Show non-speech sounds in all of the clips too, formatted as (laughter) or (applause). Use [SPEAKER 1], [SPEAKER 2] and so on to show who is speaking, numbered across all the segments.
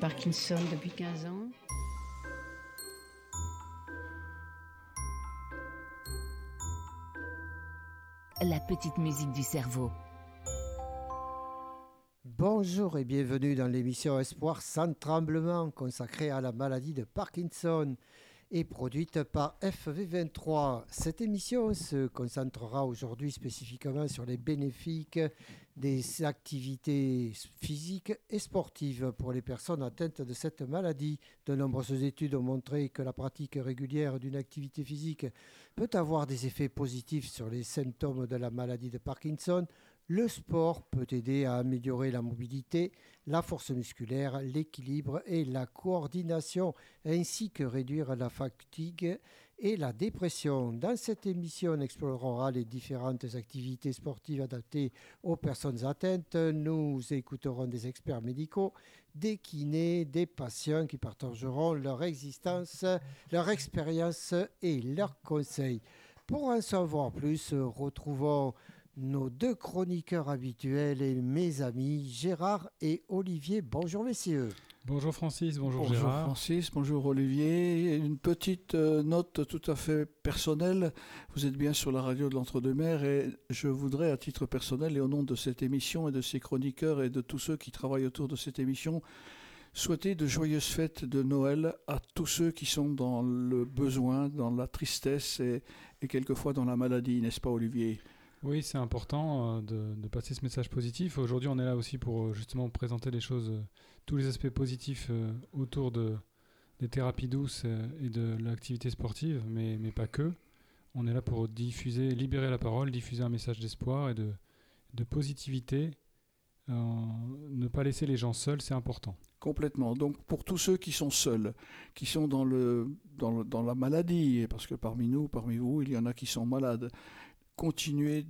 [SPEAKER 1] Parkinson depuis 15 ans.
[SPEAKER 2] La petite musique du cerveau.
[SPEAKER 3] Bonjour et bienvenue dans l'émission Espoir sans tremblement consacrée à la maladie de Parkinson et produite par FV23. Cette émission se concentrera aujourd'hui spécifiquement sur les bénéfices des activités physiques et sportives pour les personnes atteintes de cette maladie. De nombreuses études ont montré que la pratique régulière d'une activité physique peut avoir des effets positifs sur les symptômes de la maladie de Parkinson, le sport peut aider à améliorer la mobilité, la force musculaire, l'équilibre et la coordination, ainsi que réduire la fatigue et la dépression. Dans cette émission, on explorera les différentes activités sportives adaptées aux personnes atteintes. Nous écouterons des experts médicaux, des kinés, des patients qui partageront leur existence, leur expérience et leurs conseils. Pour en savoir plus, retrouvons nos deux chroniqueurs habituels et mes amis Gérard et Olivier. Bonjour messieurs.
[SPEAKER 4] Bonjour Francis, bonjour,
[SPEAKER 5] bonjour
[SPEAKER 4] Gérard.
[SPEAKER 5] Francis, bonjour Olivier. Une petite euh, note tout à fait personnelle. Vous êtes bien sur la radio de l'Entre-deux-Mers et je voudrais à titre personnel et au nom de cette émission et de ses chroniqueurs et de tous ceux qui travaillent autour de cette émission souhaiter de joyeuses fêtes de Noël à tous ceux qui sont dans le besoin, dans la tristesse et, et quelquefois dans la maladie, n'est-ce pas Olivier?
[SPEAKER 4] Oui, c'est important euh, de, passer ce message positif. Aujourd'hui, on est là aussi pour euh, justement présenter les choses, euh, tous les aspects positifs autour de, des thérapies douces et de l'activité sportive, mais, mais pas que. On est là pour diffuser, libérer la parole, diffuser un message d'espoir et de, de positivité. ne pas laisser les gens seuls, c'est important.
[SPEAKER 5] Complètement. Donc pour tous ceux qui sont seuls, qui sont dans, le, dans, dans la maladie, parce que parmi nous, parmi vous, il y en a qui sont malades, continuez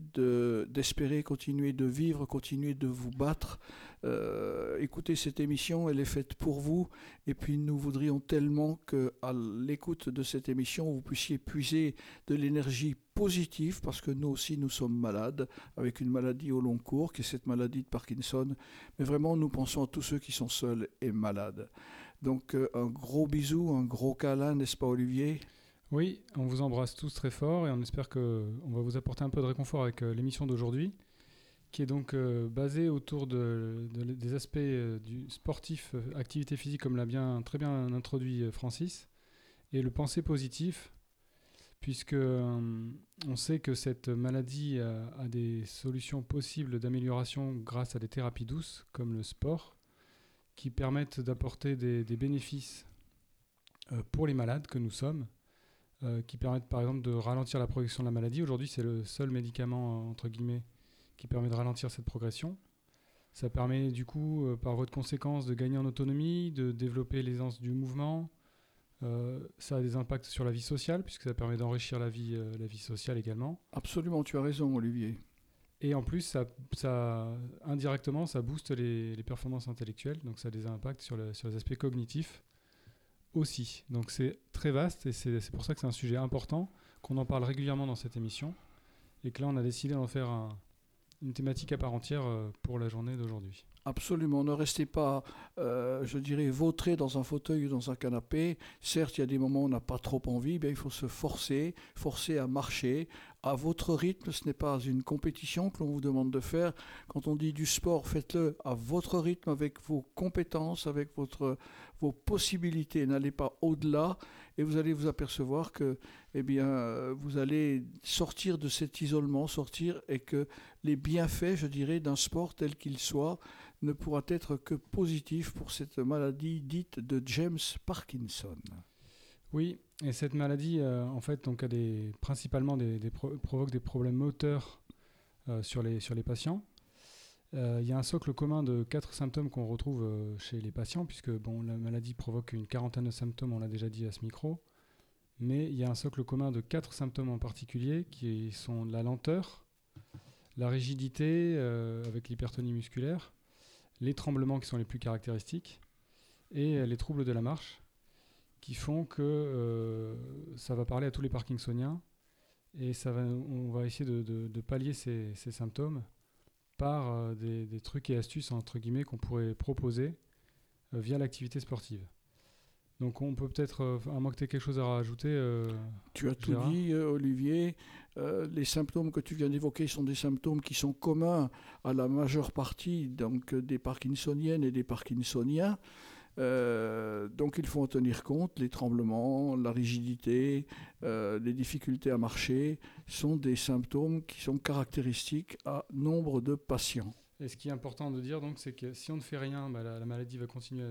[SPEAKER 5] d'espérer, continuez de vivre, continuez de vous battre. Euh, écoutez cette émission, elle est faite pour vous. Et puis nous voudrions tellement que à l'écoute de cette émission, vous puissiez puiser de l'énergie positive, parce que nous aussi nous sommes malades, avec une maladie au long cours, qui est cette maladie de Parkinson. Mais vraiment, nous pensons à tous ceux qui sont seuls et malades. Donc euh, un gros bisou, un gros câlin, n'est-ce pas Olivier?
[SPEAKER 4] Oui, on vous embrasse tous très fort et on espère qu'on va vous apporter un peu de réconfort avec euh, l'émission d'aujourd'hui, qui est donc euh, basée autour de, des aspects euh, du sportif, activité physique, comme l'a bien, très bien introduit Francis, et le penser positif, puisque on sait que cette maladie a, des solutions possibles d'amélioration grâce à des thérapies douces, comme le sport, qui permettent d'apporter des, des, bénéfices pour les malades que nous sommes euh, qui permettent par exemple de ralentir la progression de la maladie. Aujourd'hui, c'est le seul médicament, euh, entre guillemets, qui permet de ralentir cette progression. Ça permet du coup, euh, par votre conséquence, de gagner en autonomie, de développer l'aisance du mouvement. ça a des impacts sur la vie sociale, puisque ça permet d'enrichir la vie, la vie sociale également.
[SPEAKER 5] Absolument, tu as raison, Olivier.
[SPEAKER 4] Et en plus, ça, ça indirectement, ça booste les, les, performances intellectuelles, donc ça a des impacts sur, le, sur les aspects cognitifs aussi. Donc c'est très vaste et c'est pour ça que c'est un sujet important, qu'on en parle régulièrement dans cette émission et que là on a décidé d'en faire une thématique à part entière euh, pour la journée d'aujourd'hui.
[SPEAKER 5] Absolument, ne restez pas, euh, je dirais, vautré dans un fauteuil ou dans un canapé. Certes, il y a des moments où on n'a pas trop envie, mais il faut se forcer, forcer à marcher à votre rythme. Ce n'est pas une compétition que l'on vous demande de faire. Quand on dit du sport, faites-le à votre rythme, avec vos compétences, avec votre, vos possibilités. N'allez pas au-delà et vous allez vous apercevoir que, eh bien, vous allez sortir de cet isolement, sortir et que les bienfaits, je dirais, d'un sport tel qu'il soit, ne pourra être que positif pour cette maladie dite de James Parkinson.
[SPEAKER 4] Oui, et cette maladie, euh, en fait, donc, a des, principalement des, provoque des problèmes moteurs euh, sur, les, sur les patients. Euh, il y a un socle commun de quatre symptômes qu'on retrouve chez les patients, puisque bon, la maladie provoque une quarantaine de symptômes, on l'a déjà dit à ce micro. Mais il y a un socle commun de quatre symptômes en particulier, qui sont la lenteur, la rigidité avec l'hypertonie musculaire, les tremblements qui sont les plus caractéristiques et les troubles de la marche qui font que euh, ça va parler à tous les parkinsoniens et on va essayer de, pallier ces, symptômes par euh, des, trucs et astuces entre guillemets qu'on pourrait proposer via l'activité sportive. Donc on peut peut-être, à moins que tu aies quelque chose à rajouter.
[SPEAKER 5] tu as tout dit, Olivier. les symptômes que tu viens d'évoquer sont des symptômes qui sont communs à la majeure partie donc, des Parkinsoniennes et des Parkinsoniens. Euh, donc il faut en tenir compte. Les tremblements, la rigidité, euh, les difficultés à marcher sont des symptômes qui sont caractéristiques à nombre de patients.
[SPEAKER 4] Et ce qui est important de dire, donc, c'est que si on ne fait rien, bah, la, maladie va continuer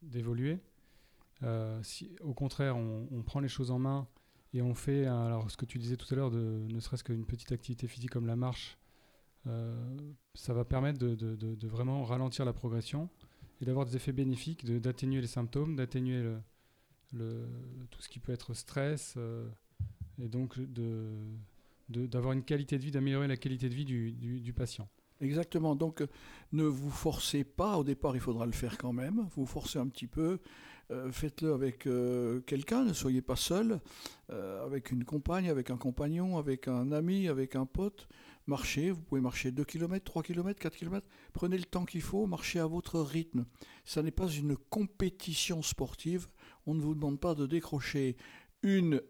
[SPEAKER 4] d'évoluer. Euh, si, au contraire, on, prend les choses en main et on fait, alors ce que tu disais tout à l'heure, de ne serait-ce qu'une petite activité physique comme la marche, ça va permettre de, vraiment ralentir la progression et d'avoir des effets bénéfiques, d'atténuer les symptômes, d'atténuer le, tout ce qui peut être stress, euh, et donc d'avoir une qualité de vie, d'améliorer la qualité de vie du, du, patient.
[SPEAKER 5] Exactement. Donc, euh, ne vous forcez pas. Au départ, il faudra le faire quand même. Vous forcez un petit peu. Euh, faites-le avec quelqu'un. Ne soyez pas seul. avec une compagne, avec un compagnon, avec un ami, avec un pote. Marchez, vous pouvez marcher 2 km, 3 km, 4 km, prenez le temps qu'il faut, marchez à votre rythme. Ça n'est pas une compétition sportive, on ne vous demande pas de décrocher une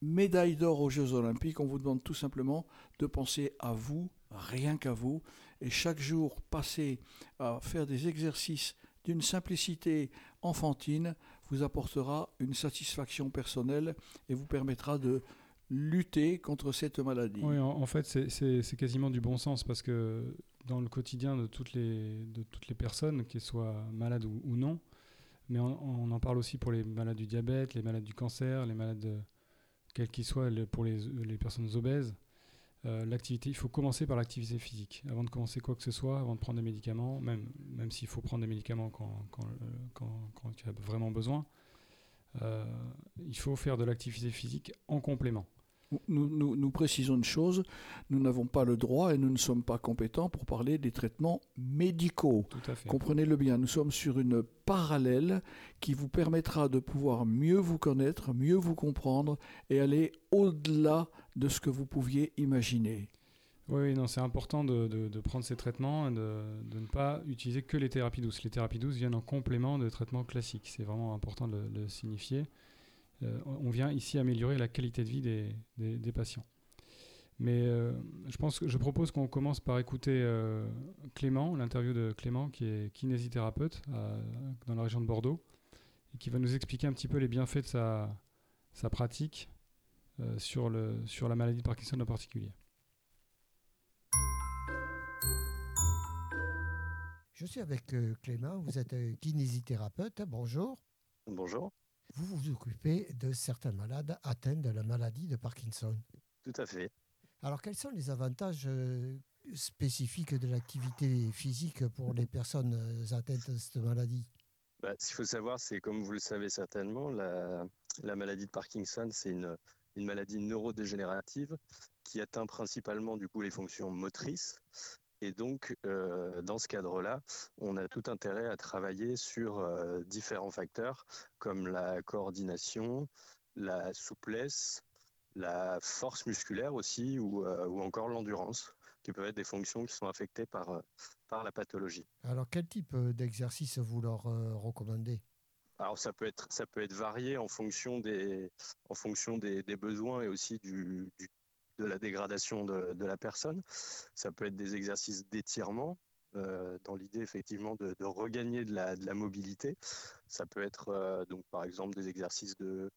[SPEAKER 5] médaille d'or aux Jeux olympiques, on vous demande tout simplement de penser à vous, rien qu'à vous, et chaque jour passer à faire des exercices d'une simplicité enfantine vous apportera une satisfaction personnelle et vous permettra de lutter contre cette maladie.
[SPEAKER 4] Oui, en, fait, c'est quasiment du bon sens parce que dans le quotidien de toutes les, personnes, qu'elles soient malades ou, non, mais on, en parle aussi pour les malades du diabète, les malades du cancer, les malades, quels qu'ils soient, pour les, les, personnes obèses. Euh, l'activité, il faut commencer par l'activité physique avant de commencer quoi que ce soit, avant de prendre des médicaments, même, même s'il faut prendre des médicaments quand, quand, quand, quand tu as vraiment besoin. Euh, il faut faire de l'activité physique en complément
[SPEAKER 5] nous, nous, précisons une chose, nous n'avons pas le droit et nous ne sommes pas compétents pour parler des traitements médicaux. Comprenez-le bien, nous sommes sur une parallèle qui vous permettra de pouvoir mieux vous connaître, mieux vous comprendre et aller au-delà de ce que vous pouviez imaginer.
[SPEAKER 4] Oui, non, c'est important de, prendre ces traitements et de, ne pas utiliser que les thérapies douces. Les thérapies douces viennent en complément de traitements classiques. C'est vraiment important de le signifier. Euh, on vient ici améliorer la qualité de vie des, patients. Mais euh, je pense que je propose qu'on commence par écouter euh, Clément, l'interview de Clément, qui est kinésithérapeute dans la région de Bordeaux, et qui va nous expliquer un petit peu les bienfaits de sa pratique sur, le, sur la maladie de Parkinson en particulier.
[SPEAKER 3] Je suis avec Clément, vous êtes kinésithérapeute, bonjour.
[SPEAKER 6] Bonjour
[SPEAKER 3] vous vous occupez de certains malades atteints de la maladie de Parkinson.
[SPEAKER 6] Tout à fait.
[SPEAKER 3] Alors, quels sont les avantages euh, spécifiques de l'activité physique pour les personnes euh, atteintes de cette maladie?
[SPEAKER 6] Bah, Ce qu'il faut savoir, c'est comme vous le savez certainement, la, maladie de Parkinson, c'est une, une maladie neurodégénérative qui atteint principalement du coup les fonctions motrices et donc, euh, dans ce cadre-là, on a tout intérêt à travailler sur euh, différents facteurs comme la coordination, la souplesse, la force musculaire aussi, ou, euh, ou encore l'endurance, qui peuvent être des fonctions qui sont affectées par, par la pathologie.
[SPEAKER 3] Alors, quel type d'exercice vous leur recommandez?
[SPEAKER 6] Alors ça peut être varié en fonction des besoins et aussi du, de la dégradation de, la personne. Ça peut être des exercices d'étirement, euh, dans l'idée effectivement de, regagner de la, mobilité. Ça peut être euh, donc par exemple des exercices de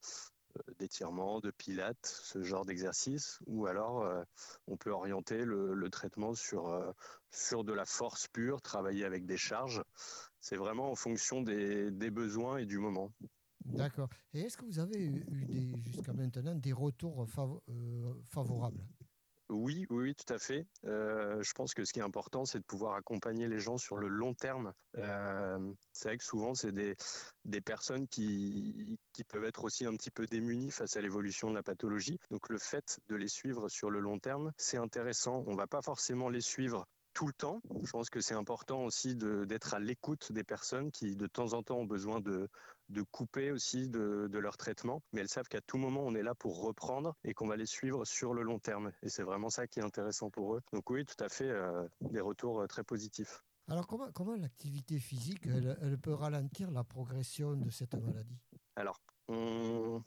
[SPEAKER 6] d'étirement, de pilates, ce genre d'exercice, ou alors on peut orienter le, traitement sur, sur de la force pure, travailler avec des charges. C'est vraiment en fonction des besoins et du moment.
[SPEAKER 3] D'accord. Et est-ce que vous avez eu jusqu'à maintenant des retours euh, favorables?
[SPEAKER 6] Oui, oui, tout à fait. Euh, je pense que ce qui est important, c'est de pouvoir accompagner les gens sur le long terme. Euh, c'est vrai que souvent, c'est des, personnes qui, qui peuvent être aussi un petit peu démunies face à l'évolution de la pathologie. Donc le fait de les suivre sur le long terme, c'est intéressant. On ne va pas forcément les suivre tout le temps. Je pense que c'est important aussi d'être à l'écoute des personnes qui, de temps en temps, ont besoin de, de couper aussi de, leur traitement, mais elles savent qu'à tout moment, on est là pour reprendre et qu'on va les suivre sur le long terme. Et c'est vraiment ça qui est intéressant pour eux. Donc oui, tout à fait, euh, des retours euh, très positifs.
[SPEAKER 3] Alors comment, comment l'activité physique, elle, elle peut ralentir la progression de cette maladie?
[SPEAKER 6] Alors, on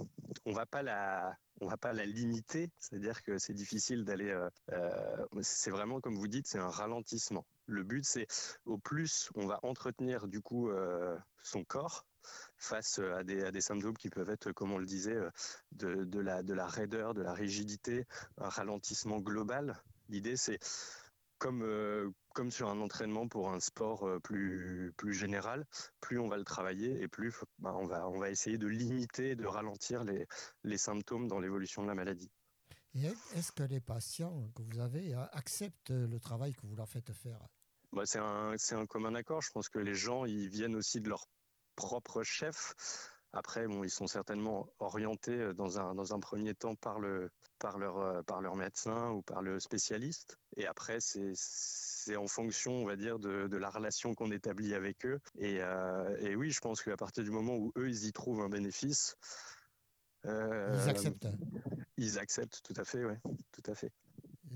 [SPEAKER 6] on va pas la on va pas la limiter, c'est-à-dire que c'est difficile d'aller. euh, euh, c'est vraiment comme vous dites, c'est un ralentissement. Le but, c'est au plus on va entretenir du coup euh, son corps face à des, à des symptômes qui peuvent être, comme on le disait, de la de la raideur, de la rigidité, un ralentissement global. L'idée, c'est comme euh, comme sur un entraînement pour un sport euh, plus plus général, plus on va le travailler et plus bah, on va on va essayer de limiter, de ralentir les les symptômes dans l'évolution de la maladie.
[SPEAKER 3] Et est-ce que les patients que vous avez euh, acceptent le travail que vous leur faites faire?
[SPEAKER 6] Bah, c'est un c'est un commun accord. Je pense que les gens ils viennent aussi de leur propre chef. Après, bon, ils sont certainement orientés euh, dans un dans un premier temps par le par leur euh, par leur médecin ou par le spécialiste. Et après, c'est en fonction, on va dire, de, de la relation qu'on établit avec eux. Et, euh, et oui, je pense qu'à partir du moment où eux ils y trouvent un bénéfice, euh,
[SPEAKER 3] Ils acceptent.
[SPEAKER 6] Ils acceptent, tout à fait, ouais, tout à fait.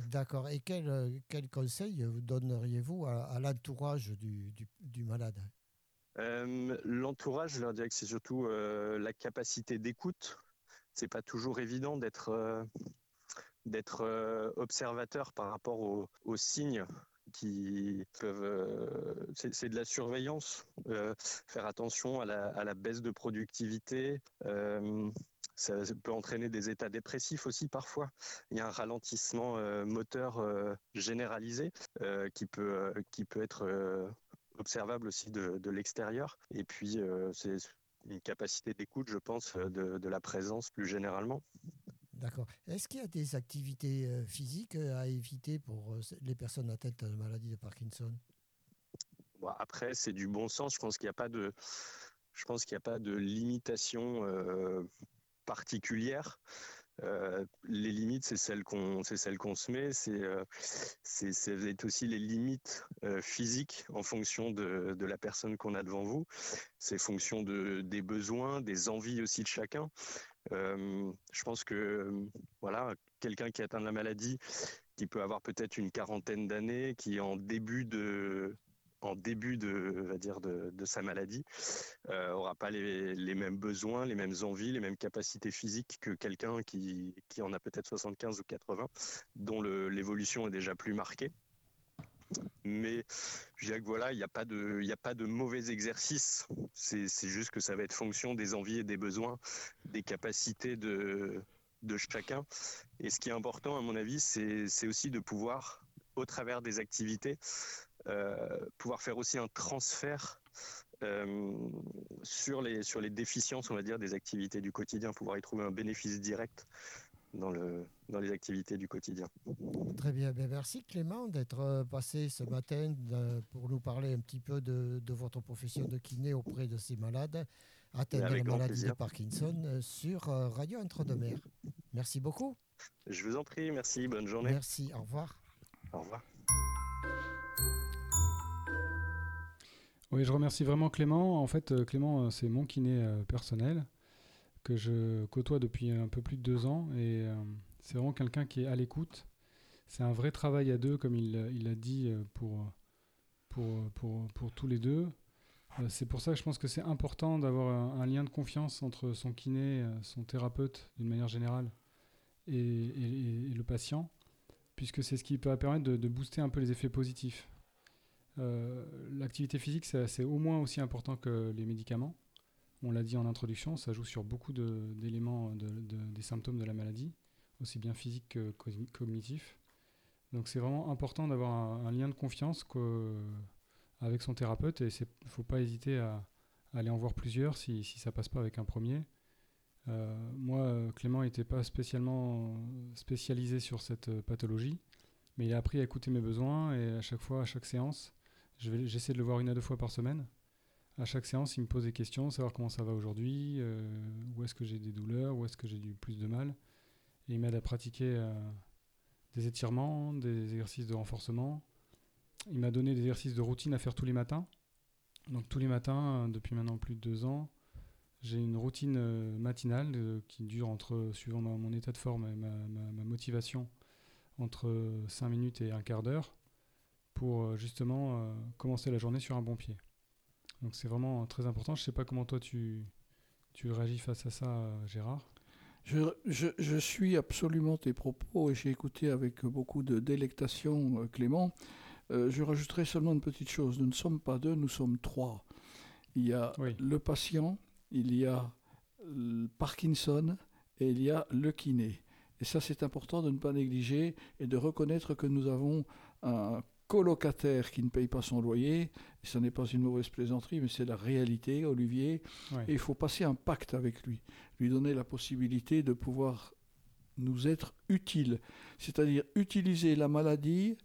[SPEAKER 3] D'accord. Et quel, quel conseil vous donneriez-vous à, à l'entourage du, du, du malade?
[SPEAKER 6] Euh, L'entourage, je leur dirais que c'est surtout euh, la capacité d'écoute. C'est pas toujours évident d'être euh, d'être observateur par rapport aux, signes qui peuvent. c'est de la surveillance, faire attention à la, à la baisse de productivité. ça peut entraîner des états dépressifs aussi parfois. Il y a un ralentissement moteur généralisé qui peut qui peut être observable aussi de, de l'extérieur. Et puis, euh, c'est une capacité d'écoute, je pense, de, de la présence plus généralement.
[SPEAKER 3] D'accord. Est-ce qu'il y a des activités euh, physiques euh, à éviter pour les personnes atteintes de la maladie de Parkinson?
[SPEAKER 6] Bon, après, c'est du bon sens. Je pense qu'il n'y a pas de, je pense qu'il n'y a pas de limitation euh, particulière. Euh, les limites, c'est celles qu'on, c'est celles qu'on se met. C'est, euh, c'est, c'est aussi les limites euh, physiques en fonction de, la personne qu'on a devant vous. C'est fonction de des besoins, des envies aussi de chacun. Je pense que voilà, quelqu'un qui atteint de la maladie, qui peut avoir peut-être une quarantaine d'années, qui est en début de en début de, va dire de, sa maladie, euh, aura pas les, les mêmes besoins, les mêmes envies, les mêmes capacités physiques que quelqu'un qui, qui en a peut-être 75 ou 80, dont l'évolution est déjà plus marquée. Mais je dirais que voilà, il n'y a pas de, a pas de mauvais exercice. C'est, juste que ça va être fonction des envies et des besoins, des capacités de, de chacun. Et ce qui est important, à mon avis, c'est, aussi de pouvoir, au travers des activités, pouvoir faire aussi un transfert euh, sur les sur les déficiences, on va dire, des activités du quotidien, pouvoir y trouver un bénéfice direct dans le dans les activités du quotidien.
[SPEAKER 3] Très bien. Ben, merci Clément d'être euh, passé ce matin euh, pour nous parler un petit peu de, de votre profession de kiné auprès de ces malades atteints de la maladie de. Parkinson euh, sur euh, Radio Entre-deux-Mers. Merci beaucoup.
[SPEAKER 6] Je vous en prie, merci, bonne journée,
[SPEAKER 3] Merci. Au revoir.
[SPEAKER 6] au revoir.
[SPEAKER 4] Oui, je remercie vraiment Clément. En fait, euh, Clément, euh, c'est mon kiné euh, personnel que je côtoie depuis un peu plus de deux ans et c'est vraiment quelqu'un qui est à l'écoute. C'est un vrai travail à deux, comme il l'a dit pour, pour, pour, pour tous les deux. C'est pour ça que je pense que c'est important d'avoir un, lien de confiance entre son kiné, son thérapeute d'une manière générale et, le patient, puisque c'est ce qui peut permettre de booster un peu les effets positifs. Euh, L'activité physique, c'est au moins aussi important que les médicaments. On l'a dit en introduction, ça joue sur beaucoup d'éléments de, de- des symptômes de la maladie, aussi bien physiques que cogni- cognitifs. Donc c'est vraiment important d'avoir un, lien de confiance avec son thérapeute et il ne faut pas hésiter à, aller en voir plusieurs si, si ça passe pas avec un premier. Euh, moi, Clément n'était pas spécialement spécialisé sur cette euh, pathologie, mais il a appris à écouter mes besoins et à chaque fois, à chaque séance, j'essaie de le voir une à deux fois par semaine. À chaque séance, il me pose des questions, savoir comment ça va aujourd'hui, euh, où est-ce que j'ai des douleurs, où est-ce que j'ai du plus de mal. Et il m'aide à pratiquer euh, des étirements, des exercices de renforcement. Il m'a donné des exercices de routine à faire tous les matins. Donc tous les matins, euh, depuis maintenant plus de deux ans, j'ai une routine matinale qui dure entre, suivant mon état de forme et ma, ma- ma motivation, entre 5 minutes et un quart d'heure pour euh, justement euh, commencer la journée sur un bon pied. Donc c'est vraiment très important. Je ne sais pas comment toi tu, tu réagis face à ça, euh, Gérard.
[SPEAKER 5] Je, je, je, suis absolument tes propos et j'ai écouté avec beaucoup de délectation Clément. Euh, je rajouterai seulement une petite chose. Nous ne sommes pas deux, nous sommes trois. Il y a
[SPEAKER 4] Oui.
[SPEAKER 5] le patient, il y a le Parkinson et il y a le kiné. Et ça, c'est important de ne pas négliger et de reconnaître que nous avons un colocataire qui ne paye pas son loyer. Ce n'est pas une mauvaise plaisanterie, mais c'est la réalité, Olivier.
[SPEAKER 4] Ouais.
[SPEAKER 5] Et il faut passer un pacte avec lui, lui donner la possibilité de pouvoir nous être utile, c'est-à-dire utiliser la maladie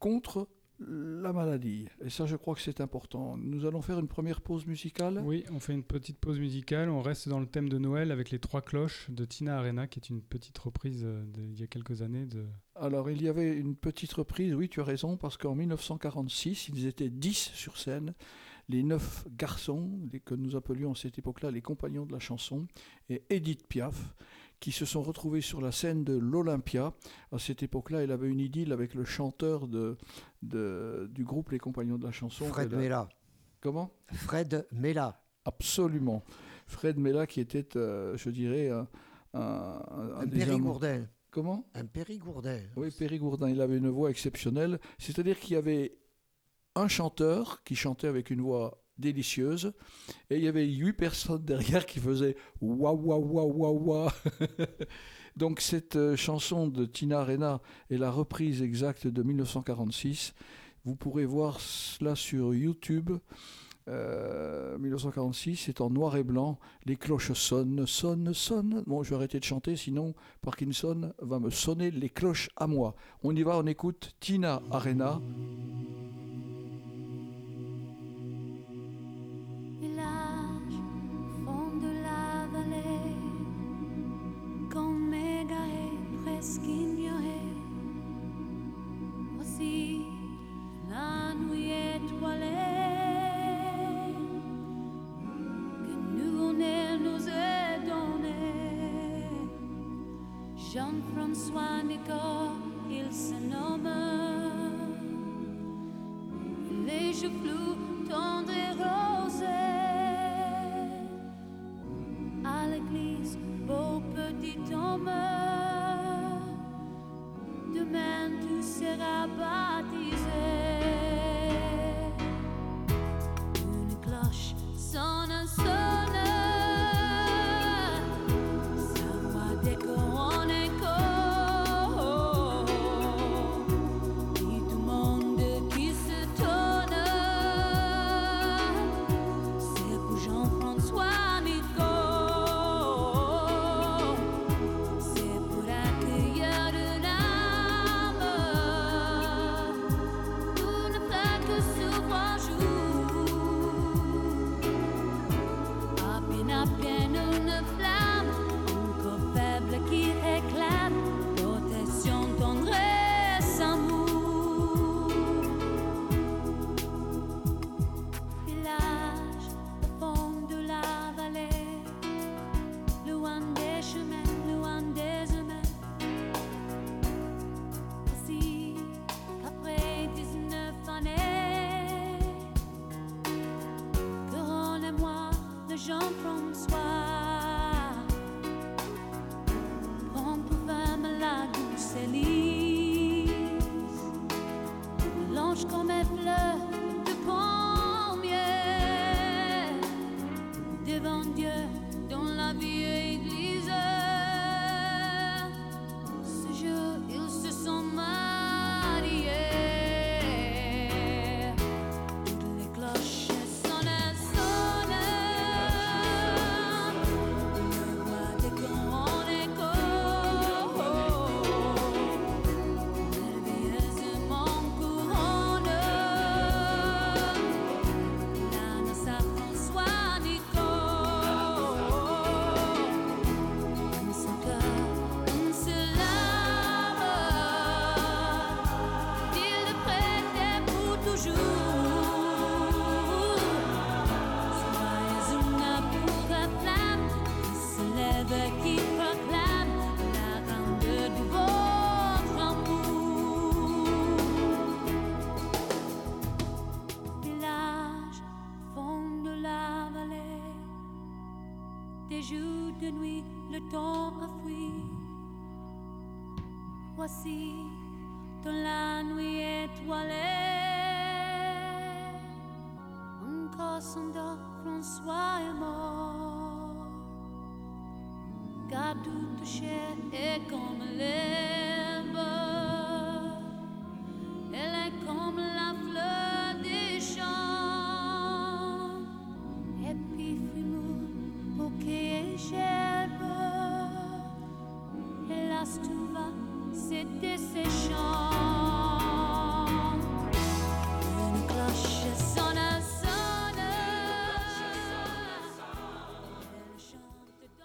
[SPEAKER 5] contre la maladie. Et ça, je crois que c'est important. Nous allons faire une première pause musicale.
[SPEAKER 4] Oui, on fait une petite pause musicale. On reste dans le thème de Noël avec les trois cloches de Tina Arena, qui est une petite reprise euh, de- il y a quelques années de.
[SPEAKER 5] Alors, il y avait une petite reprise, oui, tu as raison, parce qu'en 1946, ils étaient 10 sur scène, les neuf garçons, les, que nous appelions à cette époque-là les compagnons de la chanson, et Edith Piaf, qui se sont retrouvés sur la scène de l'Olympia. À cette époque-là, elle avait une idylle avec le chanteur de, de- du groupe Les Compagnons de la chanson.
[SPEAKER 3] Fred
[SPEAKER 5] a-
[SPEAKER 3] Mella.
[SPEAKER 5] Comment?
[SPEAKER 3] Fred Mella.
[SPEAKER 5] Absolument. Fred Mella, qui était, euh, je dirais, un, un, un
[SPEAKER 3] périgourdin.
[SPEAKER 5] Comment?
[SPEAKER 3] Un périgourdin.
[SPEAKER 5] Oui, Périgourdin, il avait une voix exceptionnelle. C'est-à-dire qu'il y avait un chanteur qui chantait avec une voix délicieuse et il y avait huit personnes (laughs) derrière qui faisaient wa wa wa wa wa. Donc cette euh, chanson de Tina Arena est la reprise exacte de 1946. Vous pourrez voir cela sur YouTube. Euh, 1946, c'est en noir et blanc. Les cloches sonnent, sonnent, sonnent. Bon, je vais arrêter de chanter, sinon Parkinson va me sonner les cloches à moi. On y va, on écoute Tina Arena.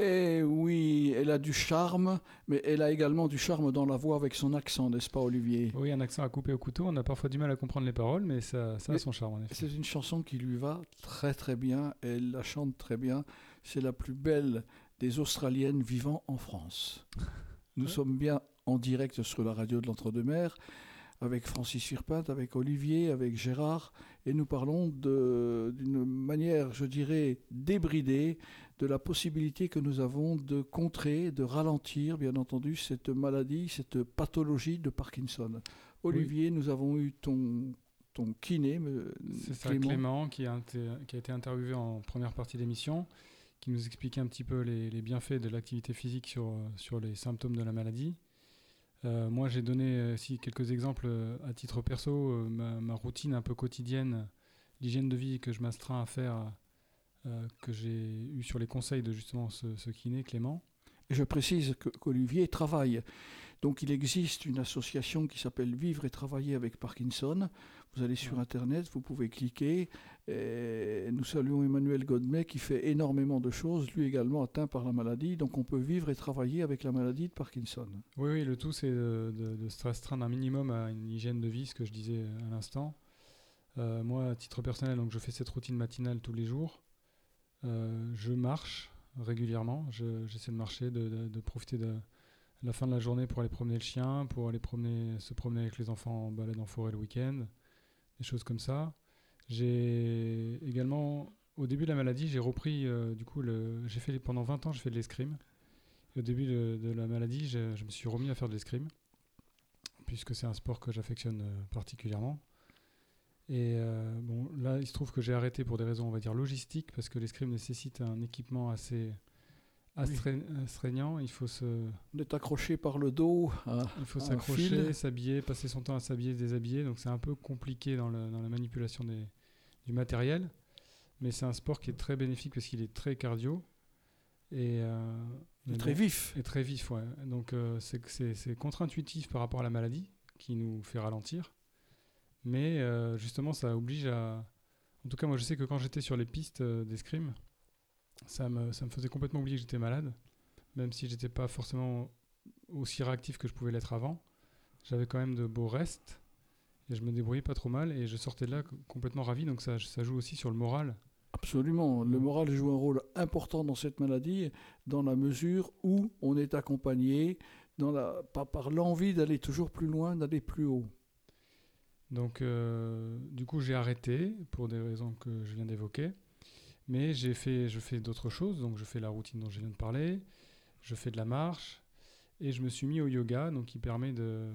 [SPEAKER 7] Et
[SPEAKER 5] oui, elle a du charme, mais elle a également du charme dans la voix avec son accent, n'est-ce pas, Olivier?
[SPEAKER 4] Oui, un accent à couper au couteau. On a parfois du mal à comprendre les paroles, mais ça, ça a son charme en effet.
[SPEAKER 5] C'est une chanson qui lui va très très bien, elle la chante très bien. C'est la plus belle des Australiennes vivant en France. (laughs) Nous sommes bien en direct sur la radio de l'Entre-deux-Mers avec Francis Firpin, avec Olivier, avec Gérard, et nous parlons d'une manière, je dirais, débridée de la possibilité que nous avons de contrer, de ralentir, bien entendu, cette maladie, cette pathologie de Parkinson. Olivier, nous avons eu ton, ton kiné, me-
[SPEAKER 4] C'est ça,
[SPEAKER 5] Clément.
[SPEAKER 4] Qui, a été, qui a été interviewé en première partie d'émission, qui nous expliquait un petit peu les, les bienfaits de l'activité physique sur, euh, sur les symptômes de la maladie. Euh, moi, j'ai donné euh, aussi quelques exemples euh, à titre perso, euh, ma, ma routine un peu quotidienne, l'hygiène de vie que je m'astreins à faire, euh, que j'ai eu sur les conseils de justement ce, ce kiné, Clément.
[SPEAKER 5] Et je précise qu'Olivier travaille. Donc il existe une association qui s'appelle Vivre et travailler avec Parkinson. Vous allez sur. Internet, vous pouvez cliquer. Et nous saluons Emmanuel Godmet qui fait énormément de choses, lui également atteint par la maladie. Donc on peut vivre et travailler avec la maladie de Parkinson.
[SPEAKER 4] Oui, oui, le tout, c'est de, de- de se restreindre un minimum à une hygiène de vie, ce que je disais à l'instant. Euh, moi, à titre personnel, donc, je fais cette routine matinale tous les jours. Euh, je marche régulièrement. Je- J'essaie de marcher, de, profiter de la fin de la journée pour aller promener le chien, pour aller promener, se promener avec les enfants en balade en forêt le week-end, des choses comme ça. J'ai également, au début de la maladie, j'ai repris, euh, du coup, j'ai fait pendant 20 ans, j'ai fait de l'escrime. Au début de, de la maladie, je, je me suis remis à faire de l'escrime, puisque c'est un sport que j'affectionne euh, particulièrement. Et euh, bon, là, il se trouve que j'ai arrêté pour des raisons, on va dire, logistiques, parce que l'escrime nécessite un équipement assez astre- astreignant. Il faut se,
[SPEAKER 5] On est accroché par le dos. à-
[SPEAKER 4] il faut s'accrocher, s'habiller, passer son temps à s'habiller, déshabiller. Donc c'est un peu compliqué dans, le- dans la manipulation des- du matériel. Mais c'est un sport qui est très bénéfique parce qu'il est très cardio. Et, euh,
[SPEAKER 5] très
[SPEAKER 4] bon,
[SPEAKER 5] vif.
[SPEAKER 4] et très vif, ouais. Donc euh, c'est contre-intuitif par rapport à la maladie qui nous fait ralentir. Mais euh, justement, ça oblige à. En tout cas, moi, je sais que quand j'étais sur les pistes euh, d'escrime, ça me, ça me faisait complètement oublier que j'étais malade, même si j'étais pas forcément aussi réactif que je pouvais l'être avant. J'avais quand même de beaux restes et je me débrouillais pas trop mal et je sortais de là complètement ravi. Donc ça, ça joue aussi sur le moral.
[SPEAKER 5] Absolument. Le moral joue un rôle important dans cette maladie, dans la mesure où on est accompagné dans la, par, par l'envie d'aller toujours plus loin, d'aller plus haut.
[SPEAKER 4] Donc, euh, du coup, j'ai arrêté pour des raisons que je viens d'évoquer. Mais j'ai fait, je fais d'autres choses. Donc, je fais la routine dont je viens de parler. Je fais de la marche. Et je me suis mis au yoga, donc qui permet de,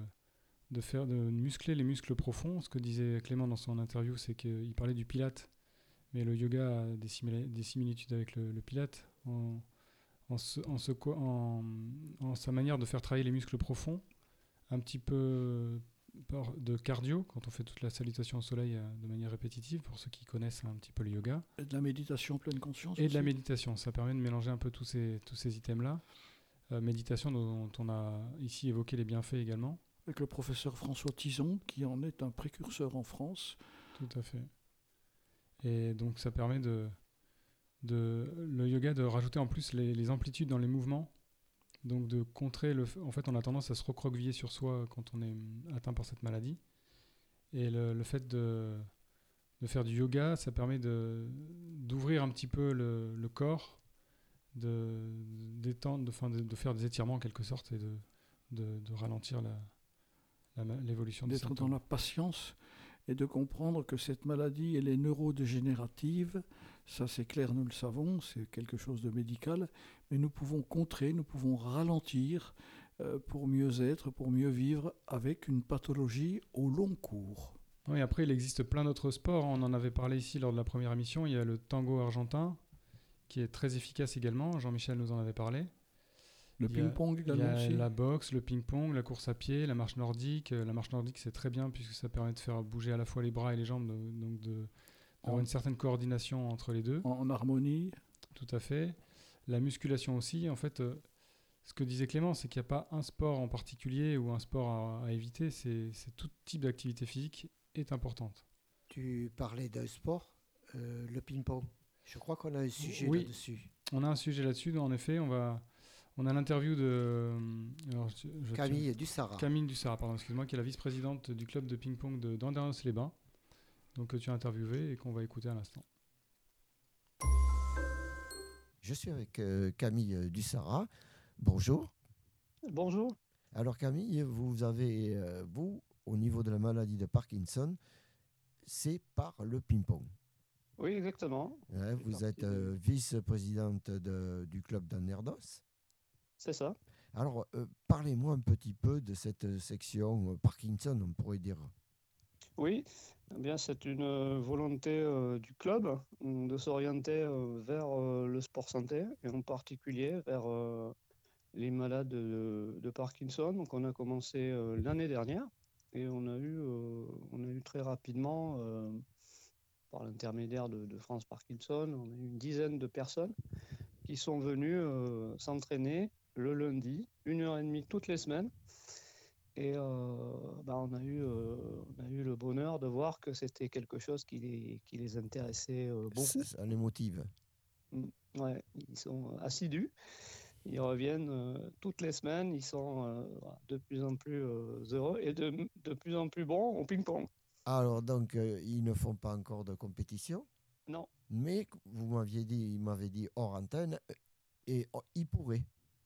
[SPEAKER 4] de, faire, de muscler les muscles profonds. Ce que disait Clément dans son interview, c'est qu'il parlait du pilate. Mais le yoga a des, similitudes avec le, pilate en, en, co- en- en sa manière de faire travailler les muscles profonds. Un petit peu de cardio, quand on fait toute la salutation au soleil euh, de manière répétitive, pour ceux qui connaissent un petit peu le yoga,
[SPEAKER 5] Et de la méditation pleine conscience.
[SPEAKER 4] et de la méditation. Ça permet de mélanger un peu tous ces, tous ces items-là. Euh, méditation dont on a ici évoqué les bienfaits également.
[SPEAKER 5] Avec le professeur François Tison, qui en est un précurseur en France.
[SPEAKER 4] Tout à fait. Et donc ça permet de, de le yoga de rajouter en plus les, les amplitudes dans les mouvements. Donc de contrer le... En fait, on a tendance à se recroqueviller sur soi quand on est atteint par cette maladie. Et le, le fait de, de faire du yoga, ça permet de d'ouvrir un petit peu le, le corps, de d'étendre, de, enfin, de, de faire des étirements en quelque sorte et de, de, ralentir la- l'évolution des
[SPEAKER 5] d'être dans la patience. Et de comprendre que cette maladie, elle est neurodégénérative. Ça, c'est clair, nous le savons, c'est quelque chose de médical, mais nous pouvons contrer, nous pouvons ralentir euh, pour mieux être, pour mieux vivre avec une pathologie au long cours.
[SPEAKER 4] Oui, après, il existe plein d'autres sports. On en avait parlé ici lors de la première émission. Il y a le tango argentin, qui est très efficace également. Jean-Michel nous en avait parlé.
[SPEAKER 5] Le ping-pong également aussi.
[SPEAKER 4] la boxe, le ping-pong, la course à pied, la marche nordique. Euh, La marche nordique, c'est très bien puisque ça permet de faire bouger à la fois les bras et les jambes, de- donc de- d'avoir une certaine coordination entre les deux.
[SPEAKER 5] En, harmonie.
[SPEAKER 4] Tout à fait. La musculation aussi. En fait, euh, ce que disait Clément, c'est qu'il n'y a pas un sport en particulier ou un sport à, à éviter. C'est c'est tout type d'activité physique est importante.
[SPEAKER 3] Tu parlais d'un sport, euh, le ping-pong. Je crois qu'on a un sujet
[SPEAKER 4] Oui.
[SPEAKER 3] là-dessus.
[SPEAKER 4] On a un sujet là-dessus. En effet, on va. On a l'interview de euh, alors, je- je-
[SPEAKER 3] Camille Dussara.
[SPEAKER 4] Camille Dussara, pardon, excuse-moi, qui est la vice-présidente du club de ping-pong de d'Andernos-les-Bains. Donc que tu as interviewé et qu'on va écouter à l'instant.
[SPEAKER 8] Je suis avec euh, Camille Dussara. Bonjour.
[SPEAKER 9] Bonjour.
[SPEAKER 8] Alors Camille, vous avez, euh, vous, au niveau de la maladie de Parkinson, c'est par le ping-pong.
[SPEAKER 9] Oui, exactement.
[SPEAKER 8] hein. vous êtes
[SPEAKER 9] de-
[SPEAKER 8] euh, vice-présidente de- du club d'Anerdos.
[SPEAKER 9] C'est ça.
[SPEAKER 8] Alors, euh, parlez-moi un petit peu de cette euh, section euh, Parkinson, on pourrait dire.
[SPEAKER 9] Oui, eh bien, c'est une volonté euh, du club de s'orienter vers le sport santé et en particulier vers les malades de, de Parkinson. Donc, on a commencé l'année dernière et on a eu, on a eu très rapidement, par l'intermédiaire de, de France Parkinson, on a eu une dizaine de personnes qui sont venues s'entraîner le lundi, une heure et demie toutes les semaines. Et euh, bah, on, a eu, euh, on a eu le bonheur de voir que c'était quelque chose qui les, qui les intéressait euh, beaucoup.
[SPEAKER 8] Ça, les motive.
[SPEAKER 9] Ouais, ils sont assidus. Ils reviennent toutes les semaines. Ils sont de plus en plus heureux et de, de plus en plus bons au ping-pong.
[SPEAKER 8] Alors, donc, ils ne font pas encore de compétition,
[SPEAKER 9] Non,
[SPEAKER 8] mais vous m'aviez dit, il m'avait dit hors antenne, et oh, ils pourraient.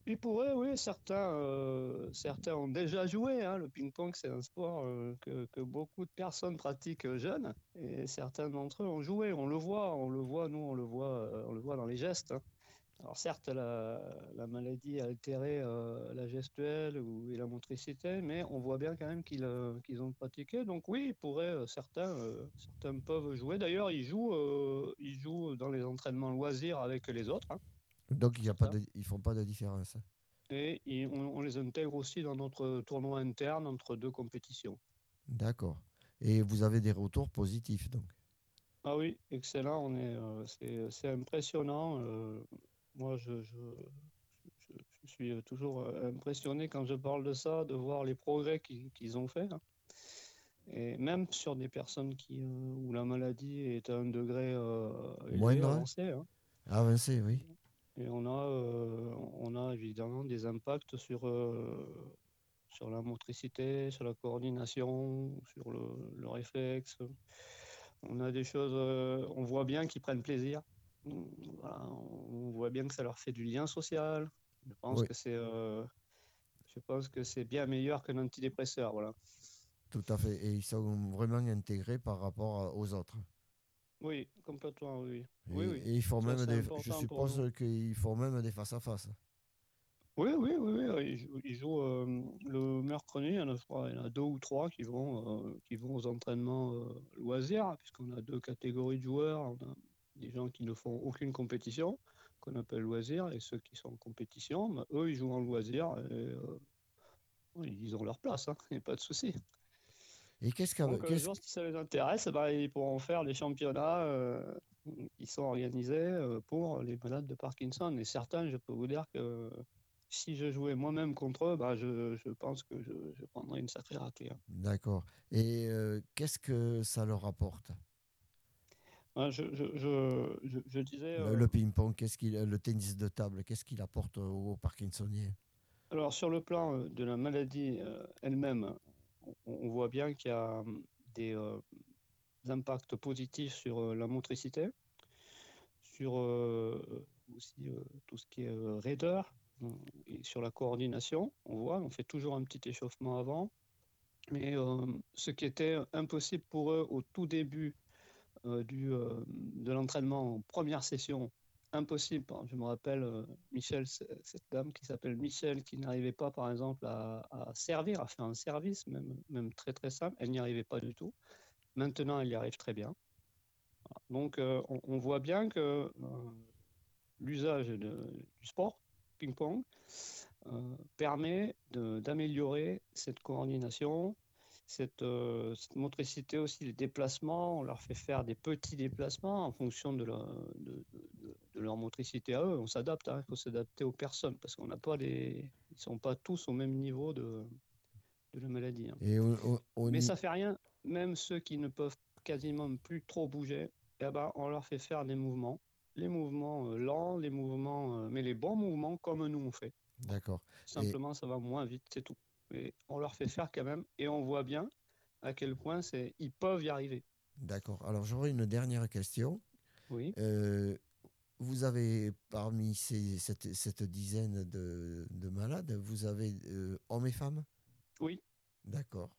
[SPEAKER 9] Ils pourraient, oui. Certains, euh, certains ont déjà joué. hein. Le ping-pong, c'est un sport euh, que, beaucoup de personnes pratiquent jeunes. Et certains d'entre eux ont joué. On le voit, on le voit, nous, on le voit, euh, on le voit dans les gestes. hein. Alors certes, la, la maladie a altéré la gestuelle ou, et la motricité, mais on voit bien quand même qu'ils ont pratiqué. Donc oui, ils certains, certains peuvent jouer. D'ailleurs, ils jouent, ils jouent dans les entraînements loisirs avec les autres. hein.
[SPEAKER 8] Donc, il y a pas de, ils ne font pas de différence.
[SPEAKER 9] Et on, on les intègre aussi dans notre tournoi interne entre deux compétitions.
[SPEAKER 8] D'accord. Et vous avez des retours positifs, donc.
[SPEAKER 9] Ah oui, excellent. On est, euh, c'est, c'est impressionnant. euh, moi, je, je, je- je suis toujours euh, impressionné quand je parle de ça, de voir les progrès qu'ils qu'ils ont faits. hein. Et même sur des personnes qui, euh, où la maladie est à un degré euh, élevé,
[SPEAKER 8] Moindre, hein.
[SPEAKER 9] avancé. hein.
[SPEAKER 8] Avancé, oui.
[SPEAKER 9] Et on a, euh, on a évidemment des impacts sur, euh, sur la motricité, sur la coordination, sur le, le réflexe. On a des choses, euh, on voit bien qu'ils prennent plaisir. Voilà, on voit bien que ça leur fait du lien social. Je pense
[SPEAKER 8] Oui.
[SPEAKER 9] que c'est, je pense que c'est bien meilleur qu'un antidépresseur. Voilà.
[SPEAKER 8] Tout à fait. Et ils sont vraiment intégrés par rapport aux autres.
[SPEAKER 9] Oui, complètement, oui.
[SPEAKER 8] Et,
[SPEAKER 9] Oui, oui.
[SPEAKER 8] et ils font
[SPEAKER 9] Ça,
[SPEAKER 8] même des, je suppose qu'ils font même des face-à-face.
[SPEAKER 9] Oui, oui, oui, oui, Ils jouent, ils jouent, euh, le mercredi, il y en a, il y en a deux ou trois qui vont, euh, qui vont aux entraînements euh, loisirs, puisqu'on a deux catégories de joueurs. On a des gens qui ne font aucune compétition, qu'on appelle loisirs, et ceux qui sont en compétition, bah, eux, ils jouent en loisir, et ils ont leur place, hein, il n'y a pas de souci.
[SPEAKER 8] Et qu'est-ce qu'un-
[SPEAKER 9] euh,
[SPEAKER 8] qu'est-ce-
[SPEAKER 9] genre, si ça les intéresse, bah, ils pourront faire les championnats euh, qui sont organisés euh, pour les malades de Parkinson. Et certains, je peux vous dire que si je jouais moi-même contre eux, bah, je, je pense que je, je prendrais une sacrée raclée. hein.
[SPEAKER 8] D'accord. Et euh, qu'est-ce que ça leur apporte?
[SPEAKER 9] Ah, je, disais.
[SPEAKER 8] Le,
[SPEAKER 9] euh,
[SPEAKER 8] le ping-pong, qu'est-ce qu'il, le tennis de table, qu'est-ce qu'il apporte aux Parkinsoniens
[SPEAKER 9] Alors, sur le plan de la maladie elle-même, on, voit bien qu'il y a hum, des euh, impacts positifs sur euh, la motricité, sur euh, aussi tout ce qui est raideur, hum, et sur la coordination. On voit, on fait toujours un petit échauffement avant. Mais euh, ce qui était impossible pour eux au tout début de l'entraînement en première session, impossible. Je me rappelle euh, Michel, cette dame qui s'appelle Michel, qui n'arrivait pas, par exemple, à, servir, à faire un service, même, très très simple. Elle n'y arrivait pas du tout. Maintenant, elle y arrive très bien. Donc, euh, on, voit bien que euh, l'usage du sport, ping-pong, permet d'améliorer cette coordination, cette, euh, cette motricité aussi, les déplacements. On leur fait faire des petits déplacements en fonction de leur, de, de- de leur motricité à eux. On s'adapte, hein, il faut s'adapter aux personnes parce qu'on n'a pas les, ils sont pas tous au même niveau de, de la maladie. hein.
[SPEAKER 8] Et
[SPEAKER 9] Mais ça fait rien, même ceux qui ne peuvent quasiment plus trop bouger, eh ben, on leur fait faire des mouvements. Les mouvements euh, lents, les mouvements, euh, mais les bons mouvements comme nous on fait.
[SPEAKER 8] D'accord.
[SPEAKER 9] Simplement, ça va moins vite, c'est tout. On leur fait faire quand même, et on voit bien à quel point c'est, ils peuvent y arriver.
[SPEAKER 8] D'accord. Alors j'aurais une dernière question.
[SPEAKER 9] Oui.
[SPEAKER 8] Euh, vous avez parmi ces, cette, cette dizaine de, de malades, vous avez euh, hommes et femmes?
[SPEAKER 9] Oui.
[SPEAKER 8] D'accord.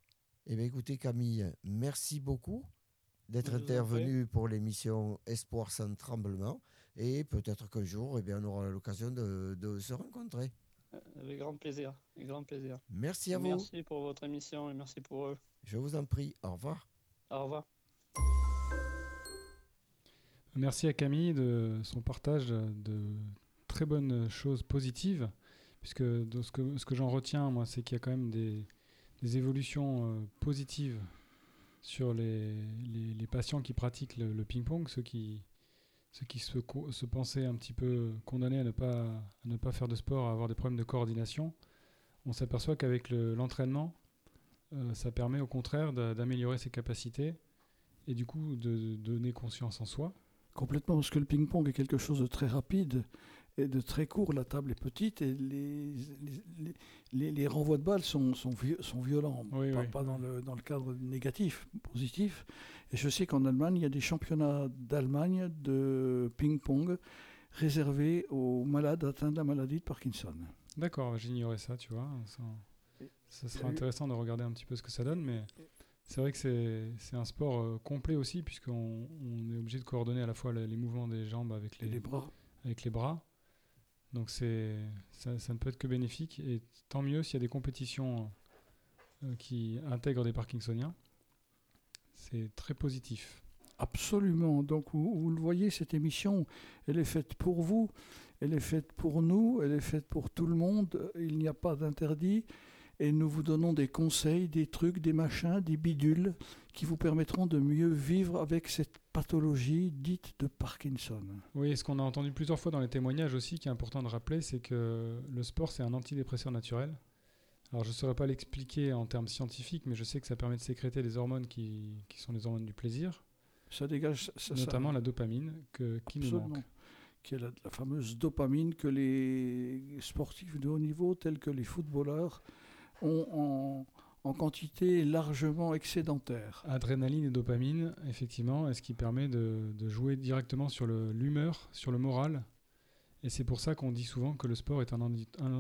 [SPEAKER 8] Eh bien écoutez Camille, merci beaucoup d'être intervenu pour l'émission Espoir sans tremblement. Et peut-être qu'un jour, eh bien, on aura l'occasion de, de se rencontrer.
[SPEAKER 9] Euh, Avec grand plaisir, avec grand plaisir.
[SPEAKER 8] Merci à vous.
[SPEAKER 9] Merci pour votre émission et merci pour eux.
[SPEAKER 8] Je vous en prie. Au revoir.
[SPEAKER 9] Au revoir.
[SPEAKER 4] Merci à Camille de son partage de très bonnes choses positives, puisque de ce que, ce que j'en retiens, moi, c'est qu'il y a quand même des, des évolutions euh, positives sur les, les- les patients qui pratiquent le, le ping-pong, ceux qui, ceux qui se, se pensaient un petit peu condamnés à ne, pas, faire de sport, à avoir des problèmes de coordination. On s'aperçoit qu'avec le- l'entraînement, euh, ça permet au contraire d'a- d'améliorer ses capacités et du coup de donner conscience en soi.
[SPEAKER 5] Complètement, parce que le ping-pong est quelque chose de très rapide et de très court. La table est petite et les, les, les- les- les renvois de balles sont, sont, sont violents,
[SPEAKER 4] Oui,
[SPEAKER 5] pas,
[SPEAKER 4] oui.
[SPEAKER 5] pas dans, le, dans le cadre négatif, positif. Et je sais qu'en Allemagne, il y a des championnats d'Allemagne de ping-pong réservés aux malades atteints de la maladie de Parkinson.
[SPEAKER 4] D'accord, j'ignorais ça, tu vois. Ça, ça serait intéressant de regarder un petit peu ce que ça donne, mais c'est vrai que c'est un sport euh, complet aussi, puisqu'on on est obligé de coordonner à la fois les, les mouvements des jambes avec les
[SPEAKER 5] bras.
[SPEAKER 4] Avec les bras. Donc c'est ça, ça ne peut être que bénéfique, et tant mieux s'il y a des compétitions euh, qui intègrent des Parkinsoniens. C'est très positif.
[SPEAKER 5] Absolument. Donc, vous, vous le voyez, cette émission, elle est faite pour vous, elle est faite pour nous, elle est faite pour tout le monde. Il n'y a pas d'interdit. Et nous vous donnons des conseils, des trucs, des machins, des bidules qui vous permettront de mieux vivre avec cette pathologie dite de Parkinson.
[SPEAKER 4] Oui, et ce qu'on a entendu plusieurs fois dans les témoignages aussi, qui est important de rappeler, c'est que le sport, c'est un antidépresseur naturel. Alors, je ne saurais pas l'expliquer en termes scientifiques, mais je sais que ça permet de sécréter des hormones qui, qui sont les hormones du plaisir,
[SPEAKER 5] Ça dégage ça- ça-
[SPEAKER 4] notamment la dopamine, que, qui nous manque.
[SPEAKER 5] Qui est la, la fameuse dopamine que les sportifs de haut niveau, tels que les footballeurs, ont en, en quantité largement excédentaire.
[SPEAKER 4] Adrénaline et dopamine, effectivement, est ce qui permet de, de jouer directement sur le- l'humeur, sur le moral. Et c'est pour ça qu'on dit souvent que le sport est un,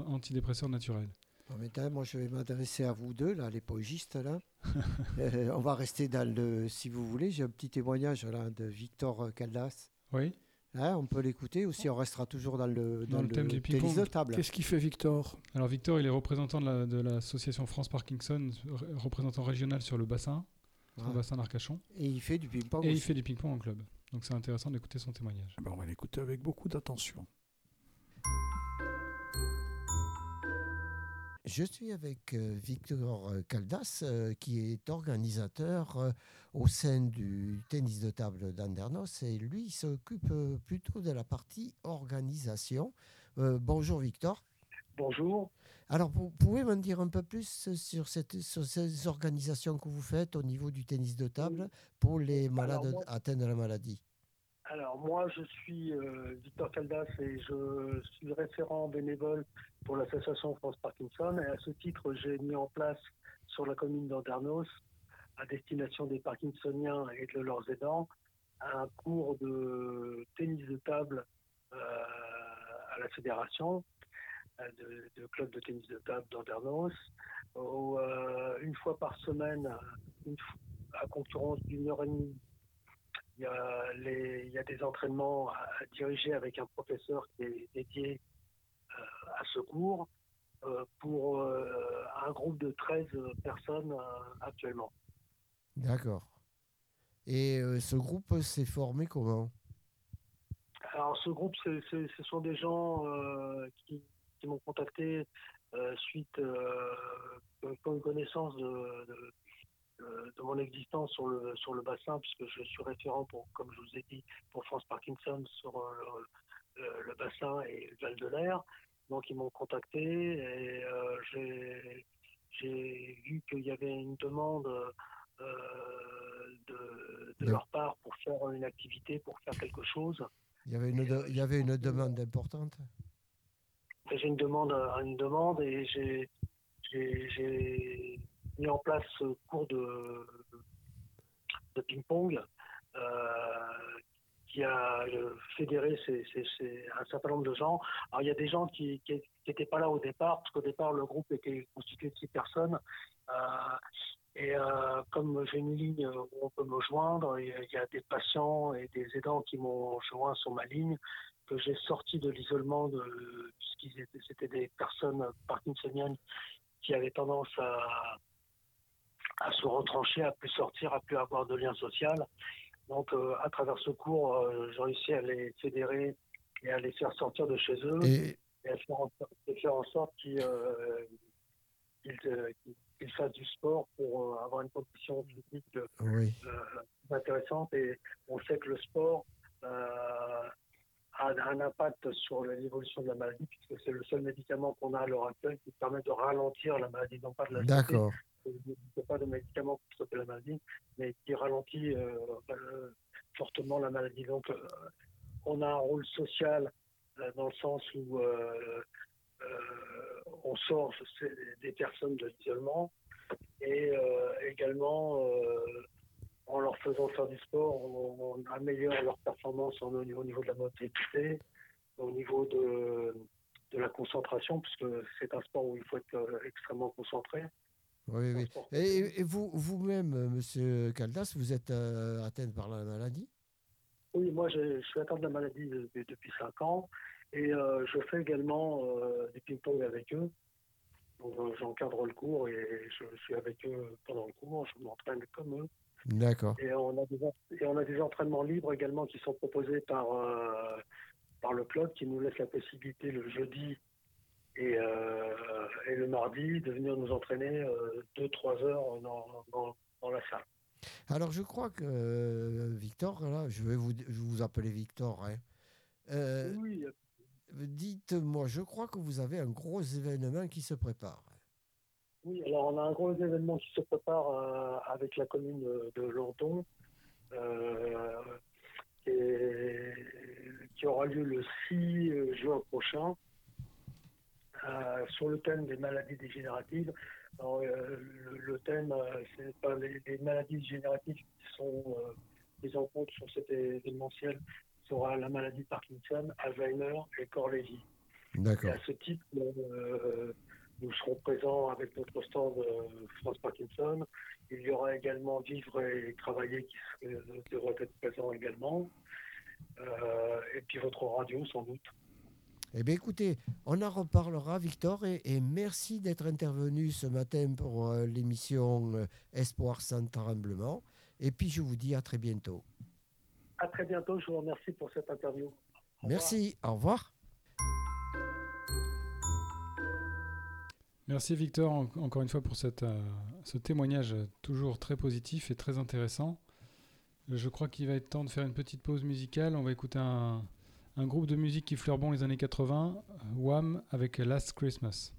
[SPEAKER 4] antidépresseur naturel.
[SPEAKER 3] Bon, maintenant, moi, je vais m'adresser à vous deux, là, les pogistes, là. (laughs) Euh, on va rester dans le... Si vous voulez, j'ai un petit témoignage, là, de Victor Caldas.
[SPEAKER 4] Oui.
[SPEAKER 3] Hein, on peut l'écouter, ou si on restera toujours dans le,
[SPEAKER 4] Dans le thème du
[SPEAKER 3] tennis
[SPEAKER 4] ping-pong.
[SPEAKER 3] de table.
[SPEAKER 5] Qu'est-ce qu'il fait Victor?
[SPEAKER 4] Alors Victor, il est représentant de la- de l'association France Parkinson, représentant régional sur le bassin, sur
[SPEAKER 3] Ah.
[SPEAKER 4] le bassin d'Arcachon.
[SPEAKER 3] Et il fait du ping-pong
[SPEAKER 4] Et il
[SPEAKER 3] aussi.
[SPEAKER 4] fait du ping-pong en club. Donc c'est intéressant d'écouter son témoignage.
[SPEAKER 5] Eh ben, On va l'écouter avec beaucoup d'attention.
[SPEAKER 8] Je suis avec euh, Victor euh, Caldas, euh, qui est organisateur au sein du tennis de table d'Andernos, et lui, il s'occupe plutôt de la partie organisation. Euh, bonjour Victor.
[SPEAKER 10] Bonjour.
[SPEAKER 8] Alors, vous pouvez m'en dire un peu plus sur, cette, sur ces organisations que vous faites au niveau du tennis de table pour les malades
[SPEAKER 10] moi-
[SPEAKER 8] atteints de la maladie?
[SPEAKER 10] Alors moi, je suis euh, Victor Caldas et je suis référent bénévole pour l'association France Parkinson. Et à ce titre, j'ai mis en place sur la commune d'Andernos, à destination des Parkinsoniens et de leurs aidants, un cours de tennis de table euh, à la fédération. euh, de, de club de tennis de table d'Andernos. Une fois par semaine, à concurrence d'une heure et demie, il y, a les- il y a des entraînements à, à diriger avec un professeur qui est dédié euh, à ce cours euh, pour euh, un groupe de 13 personnes actuellement.
[SPEAKER 8] D'accord. Et ce groupe s'est formé comment?
[SPEAKER 10] Alors ce groupe, ce sont des gens qui, qui m'ont contacté suite ont eu connaissance de, de- de- de mon existence sur le sur le bassin, puisque je suis référent pour, comme je vous ai dit, pour France Parkinson sur euh, le, le bassin et le Val de l'Air. Donc ils m'ont contacté et euh, j'ai j'ai vu qu'il y avait une demande euh, de, de leur part pour faire une activité, pour faire quelque chose.
[SPEAKER 8] il y, avait une de- il y avait une demande importante
[SPEAKER 10] J'ai une demande, une demande et j'ai j'ai- j'ai mis en place ce cours de, ping-pong euh, qui a euh, fédéré ces- un certain nombre de gens. Alors il y a des gens qui n'étaient pas là au départ, parce qu'au départ le groupe était constitué de six personnes. Euh, et comme j'ai une ligne où on peut me joindre, il y a- des patients et des aidants qui m'ont joint sur ma ligne que j'ai sorti de l'isolement de puisqu'ils c'était des personnes parkinsoniennes qui avaient tendance à, à se retrancher, à plus sortir, à plus avoir de lien social. Donc euh, à travers ce cours, euh, j'ai réussi à les fédérer et à les faire sortir de chez eux
[SPEAKER 8] Et
[SPEAKER 10] et à faire en sorte, et faire en sorte qu'ils euh, qu'ils, fassent du sport pour avoir une condition physique
[SPEAKER 8] oui.
[SPEAKER 10] intéressante et on sait que le sport a un impact sur l'évolution de la maladie puisque c'est le seul médicament qu'on a à l'heure actuelle qui permet de ralentir la maladie, non pas de la.
[SPEAKER 8] D'accord.
[SPEAKER 10] A pas de médicament pour stopper la maladie, mais qui ralentit euh, euh, fortement la maladie. Donc euh, on a un rôle social euh, dans le sens où on sort des personnes de l'isolement et également en leur faisant faire du sport, on, améliore leur performance au niveau, au niveau de la motricité, au niveau de, la concentration, puisque c'est un sport où il faut être extrêmement concentré.
[SPEAKER 8] Oui, oui. Et, et vous, vous-même, euh, monsieur Caldas, vous êtes euh, atteint par la maladie?
[SPEAKER 10] Oui, moi je, je suis atteint de la maladie de- de- depuis 5 ans et euh, je fais également euh, du ping-pong avec eux. Donc, euh, J'encadre le cours et je, suis avec eux pendant le cours, je m'entraîne comme eux.
[SPEAKER 8] D'accord.
[SPEAKER 10] Et on, a des, et on a des entraînements libres également qui sont proposés par, par le club qui nous laisse la possibilité le jeudi et, euh, et le mardi de venir nous entraîner 2-3 heures dans, dans, dans la salle.
[SPEAKER 8] Alors, je crois que euh, Victor, là, je vais vous, je vais vous appeler Victor. hein. Euh,
[SPEAKER 10] Oui,
[SPEAKER 8] Dites-moi, je crois que vous avez un gros événement qui se prépare.
[SPEAKER 10] Oui, alors on a un gros événement qui se prépare euh, avec la commune de, euh, et- qui aura lieu le 6 juin prochain, euh, sur le thème des maladies dégénératives. Alors, euh, le, le thème, euh, c'est pas les, les maladies dégénératives qui sont euh, prises en compte sur cet événementiel, sera la maladie Parkinson, Alzheimer et Corlévy. Et
[SPEAKER 8] D'accord.
[SPEAKER 10] à ce titre, euh, nous serons présents avec notre stand France Parkinson. Il y aura également Vivre et Travailler qui devrait être présent également. Euh, et puis votre radio, sans doute.
[SPEAKER 8] Eh bien, écoutez, on en reparlera, Victor, et, et merci d'être intervenu ce matin pour euh, l'émission euh, Espoir sans tremblement. Et puis, je vous dis à très bientôt.
[SPEAKER 10] À très bientôt. Je vous remercie pour cette interview. Au revoir.
[SPEAKER 8] Merci, au revoir.
[SPEAKER 4] Merci Victor en- encore une fois pour cette, euh, ce témoignage toujours très positif et très intéressant. Je crois qu'il va être temps de faire une petite pause musicale. On va écouter un, un groupe de musique qui fleure bon les années 80, euh, Wham avec Last Christmas.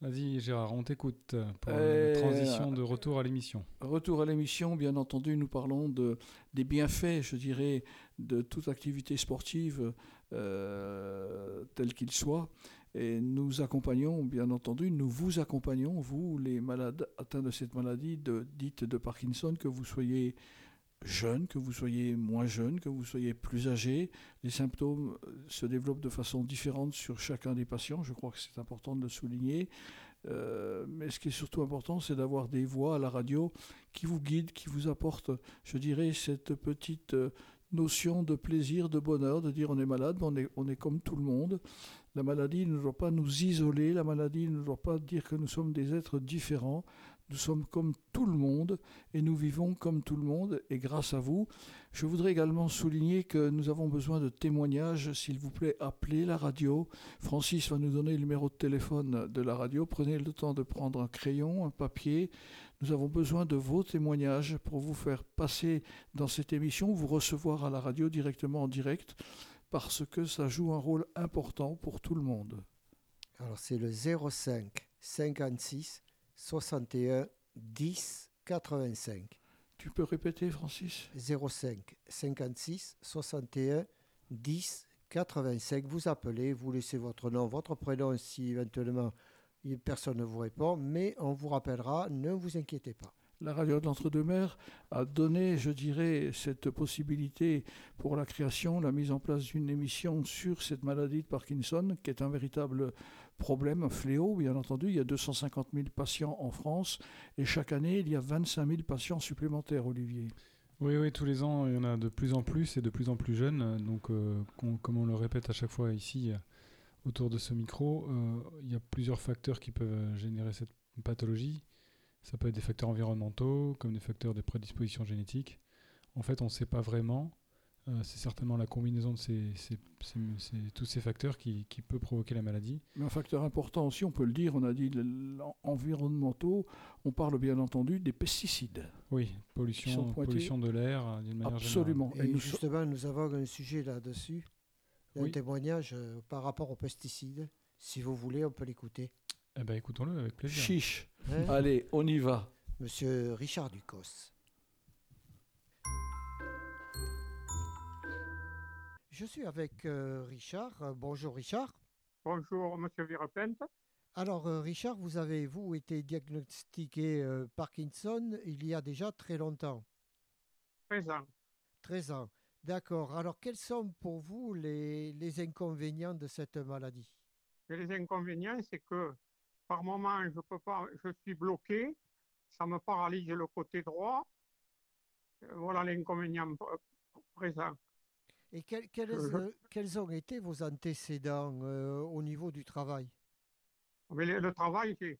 [SPEAKER 4] Vas-y Gérard, on t'écoute pour
[SPEAKER 5] Euh,
[SPEAKER 4] la transition de retour à l'émission.
[SPEAKER 5] Retour à l'émission, bien entendu, nous parlons de, des bienfaits, je dirais, de toute activité sportive, euh, telle qu'il soit. Et nous accompagnons, bien entendu, nous vous accompagnons, vous, les malades atteints de cette maladie de, dite de Parkinson, que vous soyez jeune, que vous soyez moins jeune, que vous soyez plus âgé. Les symptômes euh, se développent de façon différente sur chacun des patients. Je crois que c'est important de le souligner. Euh, mais ce qui est surtout important, c'est d'avoir des voix à la radio qui vous guident, qui vous apportent, je dirais, cette petite euh, notion de plaisir, de bonheur, de dire on est malade, mais on est, on est comme tout le monde. La maladie ne doit pas nous isoler, la maladie ne doit pas dire que nous sommes des êtres différents. Nous sommes comme tout le monde et nous vivons comme tout le monde et grâce à vous. Je voudrais également souligner que nous avons besoin de témoignages. S'il vous plaît, appelez la radio. Francis va nous donner le numéro de téléphone de la radio. Prenez le temps de prendre un crayon, un papier. Nous avons besoin de vos témoignages pour vous faire passer dans cette émission, vous recevoir à la radio directement en direct, parce que ça joue un rôle important pour tout le monde.
[SPEAKER 3] Alors c'est le 05 56 61 10 85.
[SPEAKER 5] Tu peux répéter, Francis?
[SPEAKER 3] 05 56 61 10 85. Vous appelez, vous laissez votre nom, votre prénom si éventuellement personne ne vous répond, mais on vous rappellera, ne vous inquiétez pas.
[SPEAKER 5] La radio de l'Entre-deux-Mers a donné, je dirais, cette possibilité pour la création, la mise en place d'une émission sur cette maladie de Parkinson, qui est un véritable problème, un fléau, bien entendu. Il y a 250 000 patients en France et chaque année, il y a 25 000 patients supplémentaires, Olivier.
[SPEAKER 4] Oui, oui, tous les ans, il y en a de plus en plus et de plus en plus jeunes. Donc, euh, com- comme on le répète à chaque fois ici, euh, autour de ce micro, euh, il y a plusieurs facteurs qui peuvent générer cette pathologie. Ça peut être des facteurs environnementaux, comme des facteurs de prédisposition génétique. En fait, on ne sait pas vraiment. Euh, c'est certainement la combinaison de ces, ces- ces- ces- tous ces facteurs qui, qui peut provoquer la maladie.
[SPEAKER 5] Mais un facteur important aussi, on peut le dire, on a dit environnementaux, on parle bien entendu des pesticides.
[SPEAKER 4] Oui, pollution, pollution de l'air, euh, d'une manière
[SPEAKER 5] Absolument.
[SPEAKER 3] Et,
[SPEAKER 5] Et nous
[SPEAKER 3] justement, nous avons un sujet là-dessus, un
[SPEAKER 4] Oui.
[SPEAKER 3] témoignage euh, par rapport aux pesticides. Si vous voulez, on peut l'écouter.
[SPEAKER 4] générale. Eh ben, écoutons-le avec plaisir.
[SPEAKER 5] Chiche.
[SPEAKER 3] Hein
[SPEAKER 5] Allez, on y va.
[SPEAKER 3] Monsieur Richard Ducos. Je suis avec euh, Richard. Euh, bonjour Richard.
[SPEAKER 11] Bonjour, Monsieur Virepente.
[SPEAKER 3] Alors euh, Richard, vous avez, vous, été diagnostiqué euh, Parkinson il y a déjà très longtemps,
[SPEAKER 11] 13 ans.
[SPEAKER 3] 13 ans. D'accord. Alors quels sont pour vous les, les inconvénients de cette maladie?
[SPEAKER 11] Et les inconvénients, c'est que par moment, je peux pas, je suis bloqué, ça me paralyse le côté droit. Voilà l'inconvénient pr- présent.
[SPEAKER 3] Et quels,
[SPEAKER 11] Je-
[SPEAKER 3] euh, quels ont été vos antécédents euh, au niveau du travail?
[SPEAKER 11] Mais le, le travail, j'ai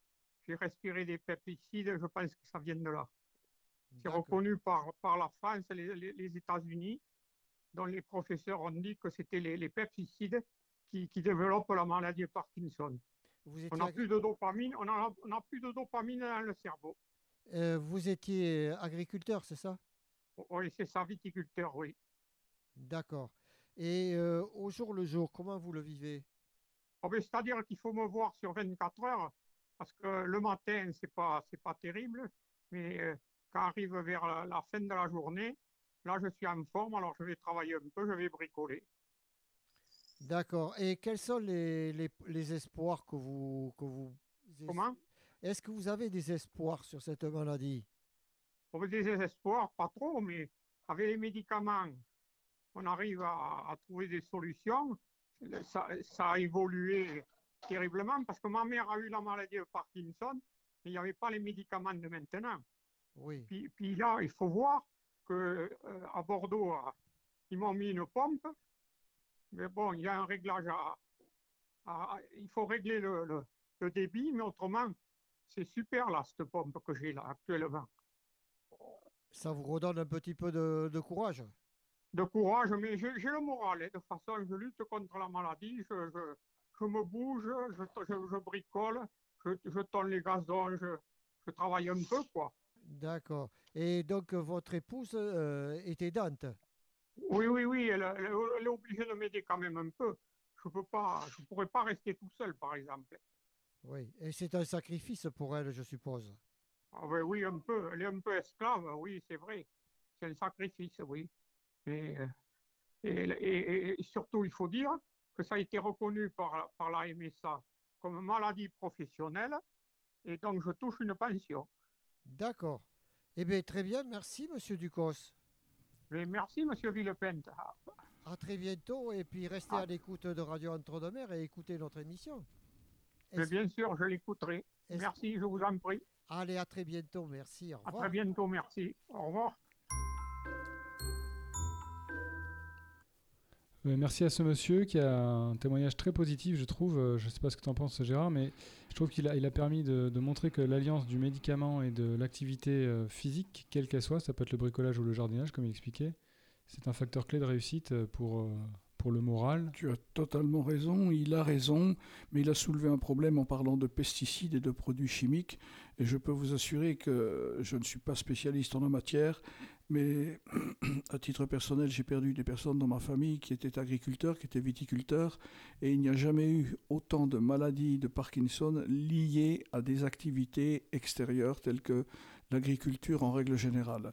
[SPEAKER 11] respiré des pesticides, je pense que ça vient de là. C'est reconnu par, par la France, les, les- les États-Unis, dont les professeurs ont dit que c'était les, les pesticides qui, qui développent la maladie de Parkinson.
[SPEAKER 3] Vous
[SPEAKER 11] On n'a plus de dopamine, on a- on plus de dopamine dans le cerveau.
[SPEAKER 3] euh, vous étiez agriculteur, c'est ça?
[SPEAKER 11] Oui, c'est ça, viticulteur, oui.
[SPEAKER 3] D'accord. Et euh, au jour le jour, comment vous le vivez?
[SPEAKER 11] Oh, ben, C'est-à-dire qu'il faut me voir sur 24 heures, parce que le matin, c'est pas, c'est pas terrible, mais euh, quand arrive vers la, la fin de la journée, là, je suis en forme, alors je vais travailler un peu, je vais bricoler.
[SPEAKER 3] D'accord. Et quels sont les, les, les espoirs que vous, que vous...
[SPEAKER 11] Comment?
[SPEAKER 3] Est-ce que vous avez des espoirs sur cette maladie?
[SPEAKER 11] On veut des espoirs, pas trop, mais avec les médicaments, on arrive à, à trouver des solutions. Ça, ça a évolué terriblement, parce que ma mère a eu la maladie de Parkinson, mais il n'y avait pas les médicaments de maintenant.
[SPEAKER 3] Oui.
[SPEAKER 11] Puis, puis là, il faut voir que euh, à Bordeaux, ils m'ont mis une pompe. Mais bon, il y a un réglage à. à- à- il faut régler le, le- le débit, mais autrement, c'est super là, cette pompe que j'ai là actuellement.
[SPEAKER 3] Ça vous redonne un petit peu de, de courage?
[SPEAKER 11] De courage, mais j'ai le moral. hein. De toute façon, je lutte contre la maladie, je, je- je me bouge, je, je- bricole, je, je tonne les gazons, je, je travaille un peu, quoi.
[SPEAKER 3] D'accord. Et donc, votre épouse euh, est aidante?
[SPEAKER 11] Oui, oui, oui, elle, elle- elle est obligée de m'aider quand même un peu. Je peux pas, je pourrais pas rester tout seul, par exemple.
[SPEAKER 3] Oui, et c'est un sacrifice pour elle, je suppose?
[SPEAKER 11] Ah ben oui, un peu. Elle est un peu esclave, oui, c'est vrai. C'est un sacrifice, oui. Et, euh, et, et- et surtout, il faut dire que ça a été reconnu par, par la MSA comme maladie professionnelle, et donc je touche une pension.
[SPEAKER 3] D'accord. Eh bien, très bien, merci, monsieur Ducos.
[SPEAKER 11] Mais merci, monsieur Villepinte.
[SPEAKER 3] À très bientôt, et puis restez à l'écoute de Radio Entre-deux-Mers et écoutez notre émission.
[SPEAKER 11] Mais bien sûr, je l'écouterai. Merci, je vous en prie.
[SPEAKER 3] Allez, à très bientôt, merci, au
[SPEAKER 11] À
[SPEAKER 3] revoir.
[SPEAKER 11] très bientôt, merci. Au revoir.
[SPEAKER 4] Merci à ce monsieur qui a un témoignage très positif, je trouve. Euh, je ne sais pas ce que tu en penses, Gérard, mais je trouve qu'il a, permis de, de montrer que l'alliance du médicament et de l'activité euh, physique, quelle qu'elle soit, ça peut être le bricolage ou le jardinage, comme il expliquait, c'est un facteur clé de réussite euh, pour, euh, pour le moral.
[SPEAKER 5] Tu as totalement raison, il a raison, mais il a soulevé un problème en parlant de pesticides et de produits chimiques. Et je peux vous assurer que je ne suis pas spécialiste en la matière, mais (clears throat) à titre personnel, j'ai perdu des personnes dans ma famille qui étaient agriculteurs, qui étaient viticulteurs, et il n'y a jamais eu autant de maladies de Parkinson liées à des activités extérieures telles que l'agriculture en règle générale.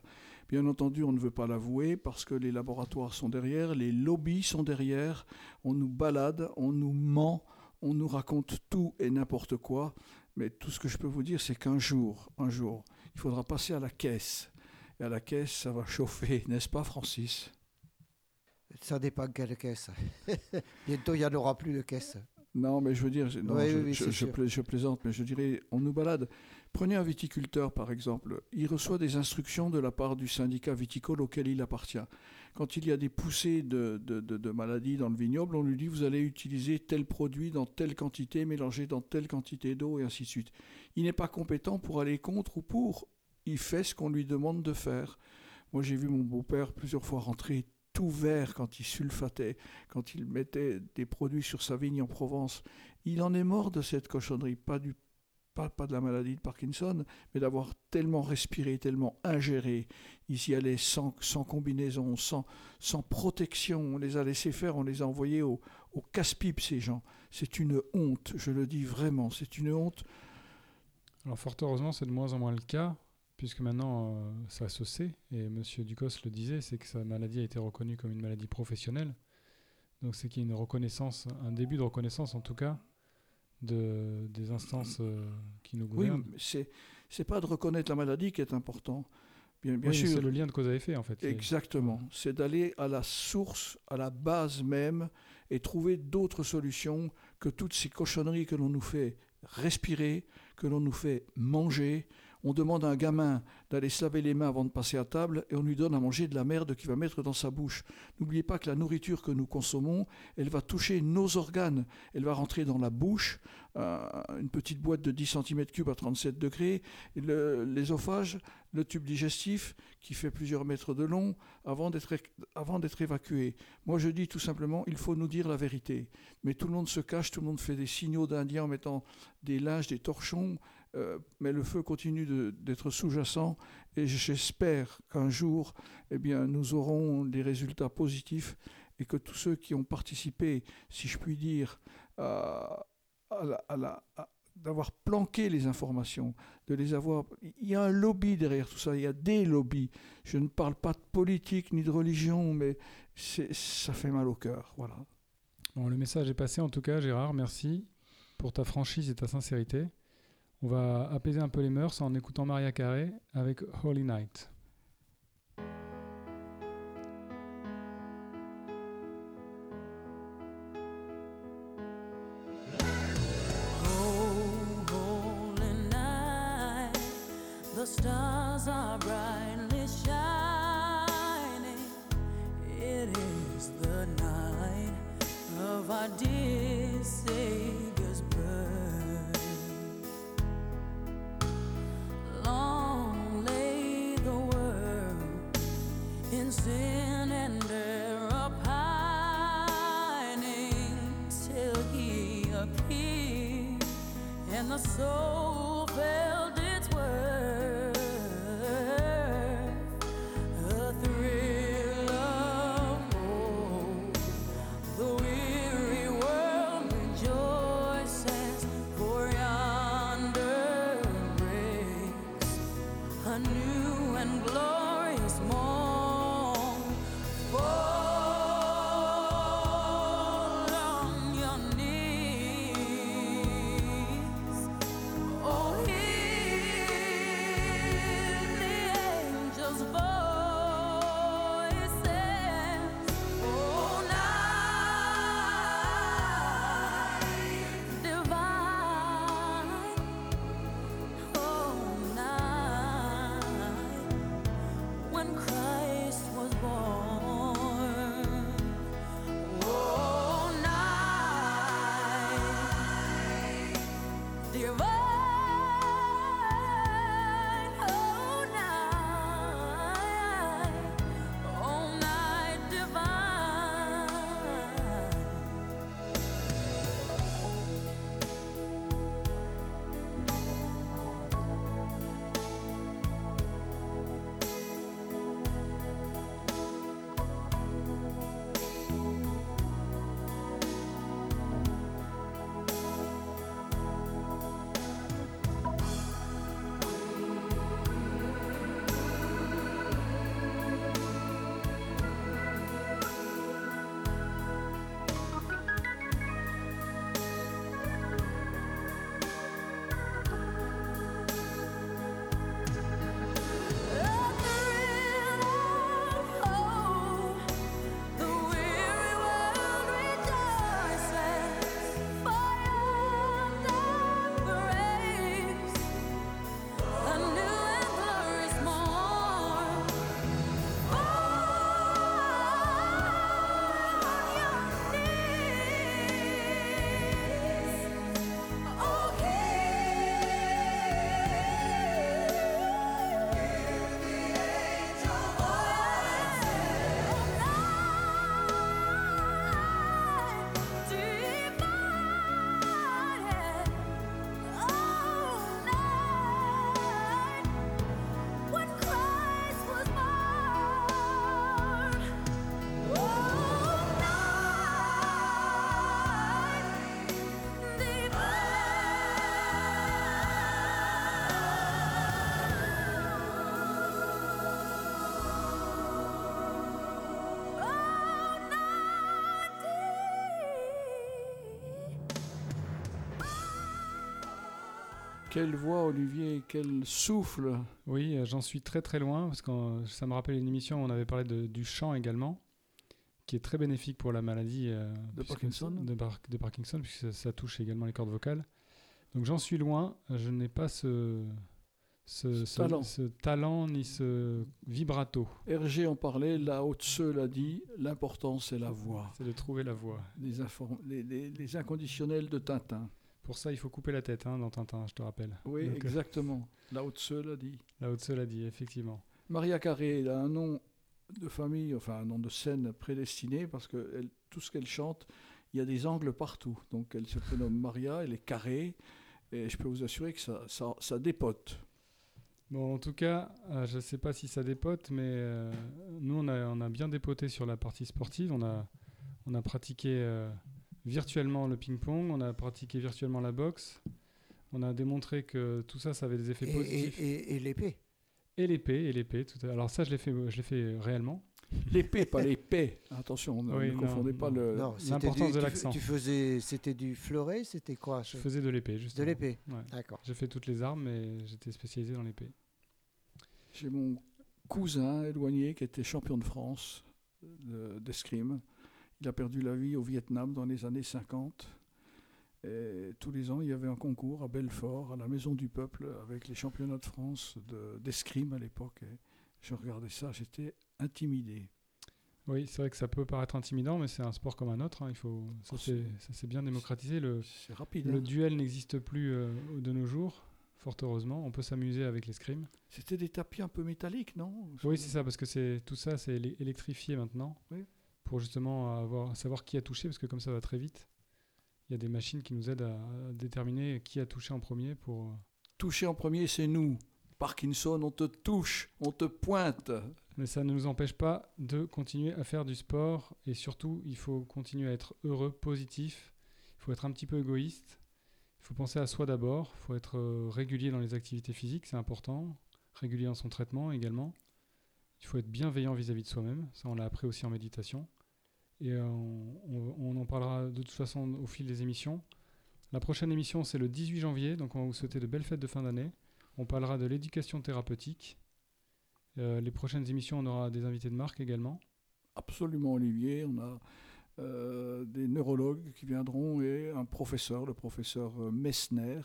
[SPEAKER 5] Bien entendu, on ne veut pas l'avouer parce que les laboratoires sont derrière, les lobbies sont derrière, on nous balade, on nous ment, on nous raconte tout et n'importe quoi. Mais tout ce que je peux vous dire, c'est qu'un jour, un jour, il faudra passer à la caisse. Et à la caisse, ça va chauffer, n'est-ce pas, Francis?
[SPEAKER 3] Ça dépend quelle caisse. (laughs) Bientôt, il n'y en aura plus de caisse.
[SPEAKER 5] Non, mais je veux dire, je- non,
[SPEAKER 3] Oui,
[SPEAKER 5] je,
[SPEAKER 3] oui, oui,
[SPEAKER 5] je-
[SPEAKER 3] c'est
[SPEAKER 5] je
[SPEAKER 3] sûr.
[SPEAKER 5] pla- je plaisante, mais je dirais, on nous balade. Prenez un viticulteur, par exemple. Il reçoit des instructions de la part du syndicat viticole auquel il appartient. Quand il y a des poussées de, de- de- de maladies dans le vignoble, on lui dit, vous allez utiliser tel produit dans telle quantité, mélangé dans telle quantité d'eau, et ainsi de suite. Il n'est pas compétent pour aller contre ou pour. Il fait ce qu'on lui demande de faire. Moi, j'ai vu mon beau-père plusieurs fois rentrer tout vert quand il sulfatait, quand il mettait des produits sur sa vigne en Provence. Il en est mort de cette cochonnerie, pas, du, pas, pas de la maladie de Parkinson, mais d'avoir tellement respiré, tellement ingéré. Ils y allaient sans, sans combinaison, sans, sans protection. On les a laissés faire, on les a envoyés au, au casse-pipe, ces gens. C'est une honte, je le dis vraiment, c'est une honte.
[SPEAKER 4] Alors fort heureusement, c'est de moins en moins le cas, puisque maintenant euh, ça se sait, et M. Ducos le disait, c'est que sa maladie a été reconnue comme une maladie professionnelle. Donc c'est qu'il y a une reconnaissance, un début de reconnaissance en tout cas, de, des instances euh, qui nous
[SPEAKER 5] Oui,
[SPEAKER 4] gouvernent.
[SPEAKER 5] mais c'est c'est pas de reconnaître la maladie qui est important. Bien, bien
[SPEAKER 4] Oui,
[SPEAKER 5] sûr.
[SPEAKER 4] c'est le lien de cause à effet en fait. C'est-
[SPEAKER 5] Exactement. C'est d'aller à la source, à la base même, et trouver d'autres solutions que toutes ces cochonneries que l'on nous fait respirer, que l'on nous fait manger. On demande à un gamin d'aller se laver les mains avant de passer à table et on lui donne à manger de la merde qu'il va mettre dans sa bouche. N'oubliez pas que la nourriture que nous consommons, elle va toucher nos organes. Elle va rentrer dans la bouche, euh, une petite boîte de 10 cm3 à 37 degrés, et le- l'ésophage, le tube digestif qui fait plusieurs mètres de long avant d'être évacué. Moi, je dis tout simplement, il faut nous dire la vérité. Mais tout le monde se cache, tout le monde fait des signaux d'Indien en mettant des linges, des torchons, euh, mais le feu continue d'être sous-jacent. Et j'espère qu'un jour, eh bien, nous aurons des résultats positifs et que tous ceux qui ont participé, si je puis dire, à, à d'avoir planqué les informations, de les avoir. Il y a un lobby derrière tout ça, il y a des lobbies. Je ne parle pas de politique ni de religion, mais ça fait mal au cœur. Voilà.
[SPEAKER 4] Bon, le message est passé en tout cas, Gérard. Merci pour ta franchise et ta sincérité. On va apaiser un peu les mœurs en écoutant Maria Carey avec Holy Night.
[SPEAKER 7] the stars are brightly shining. It is the night of our dear Savior's soul
[SPEAKER 12] fell.
[SPEAKER 5] Quelle voix, Olivier, quel souffle.
[SPEAKER 4] Oui, euh, j'en suis très très loin parce que euh, ça me rappelle une émission où on avait parlé de- du chant également, qui est très bénéfique pour la maladie euh,
[SPEAKER 5] De Parkinson
[SPEAKER 4] de, Par- de Parkinson, puisque ça, ça touche également les cordes vocales. Donc j'en suis loin, je n'ai pas ce, ce,
[SPEAKER 5] Ce talent.
[SPEAKER 4] ce talent ni ce vibrato.
[SPEAKER 5] Hergé en parlait, la haute Tse l'a dit, l'important c'est la voix.
[SPEAKER 4] C'est de trouver la voix.
[SPEAKER 5] Les, inform- les, les- les inconditionnels de Tintin.
[SPEAKER 4] Pour ça, il faut couper la tête hein, dans Tintin, je te rappelle.
[SPEAKER 5] Oui,
[SPEAKER 4] Donc, euh,
[SPEAKER 5] exactement. La haute Tse l'a dit.
[SPEAKER 4] La haute l'a dit, effectivement.
[SPEAKER 5] Maria Carré, elle a un nom de famille, enfin un nom de scène prédestiné parce que elle- tout ce qu'elle chante, il y a des angles partout. Donc elle se prénomme Maria, elle est carrée et je peux vous assurer que ça, ça, ça dépote.
[SPEAKER 4] Bon, en tout cas, euh, je ne sais pas si ça dépote, mais euh, nous, on a, on a bien dépoté sur la partie sportive. On a, on a pratiqué euh, virtuellement le ping-pong, on a pratiqué virtuellement la boxe. On a démontré que tout ça, ça avait des effets
[SPEAKER 3] Et,
[SPEAKER 4] positifs.
[SPEAKER 3] et- et- et l'épée.
[SPEAKER 4] Et l'épée, et l'épée. tout à- Alors ça, je l'ai fait, je l'ai fait réellement.
[SPEAKER 5] L'épée, pas l'épée. Attention, ne,
[SPEAKER 4] Oui,
[SPEAKER 5] ne
[SPEAKER 4] non,
[SPEAKER 5] confondez pas
[SPEAKER 4] non.
[SPEAKER 5] le.
[SPEAKER 3] Non, c'était
[SPEAKER 4] L'importance
[SPEAKER 3] du-
[SPEAKER 4] de l'accent.
[SPEAKER 3] Tu faisais, c'était du fleuret, c'était quoi
[SPEAKER 4] Je faisais de l'épée, justement.
[SPEAKER 3] De l'épée.
[SPEAKER 4] Ouais.
[SPEAKER 3] D'accord.
[SPEAKER 4] J'ai fait toutes les armes, mais j'étais spécialisé dans l'épée.
[SPEAKER 5] J'ai mon cousin éloigné qui était champion de France de- d'escrime. Il a perdu la vie au Vietnam dans les années 50. Et tous les ans, il y avait un concours à Belfort, à la Maison du Peuple, avec les championnats de France de- d'escrime à l'époque. Je regardais ça, j'étais intimidé.
[SPEAKER 4] Oui, c'est vrai que ça peut paraître intimidant, mais c'est un sport comme un autre. hein. Il faut, ça s'est s'est bien démocratisé. Le,
[SPEAKER 5] hein.
[SPEAKER 4] duel n'existe plus euh, de nos jours, fort heureusement. On peut s'amuser avec l'escrime.
[SPEAKER 5] C'était des tapis un peu métalliques, non?
[SPEAKER 4] Oui, c'est ça, parce que c'est tout ça, c'est électrifié maintenant,
[SPEAKER 5] Oui.
[SPEAKER 4] Pour justement avoir, savoir qui a touché, parce que comme ça va très vite, il y a des machines qui nous aident à, à déterminer qui a touché en premier pour. euh,
[SPEAKER 5] Toucher en premier, c'est nous. Parkinson, on te touche, on te pointe.
[SPEAKER 4] Mais ça ne nous empêche pas de continuer à faire du sport et surtout, il faut continuer à être heureux, positif. Il faut être un petit peu égoïste. Il faut penser à soi d'abord. Il faut être euh, régulier dans les activités physiques, c'est important. régulier dans son traitement également. Il faut être bienveillant vis-à-vis de soi-même. Ça, on l'a appris aussi en méditation. Et euh, on, on- on en parlera de toute façon au fil des émissions. La prochaine émission, c'est le 18 janvier. Donc, on va vous souhaiter de belles fêtes de fin d'année. On parlera de l'éducation thérapeutique. Euh, les prochaines émissions, on aura des invités de marque également.
[SPEAKER 5] Absolument, Olivier. On a euh, des neurologues qui viendront et un professeur, le professeur Messner,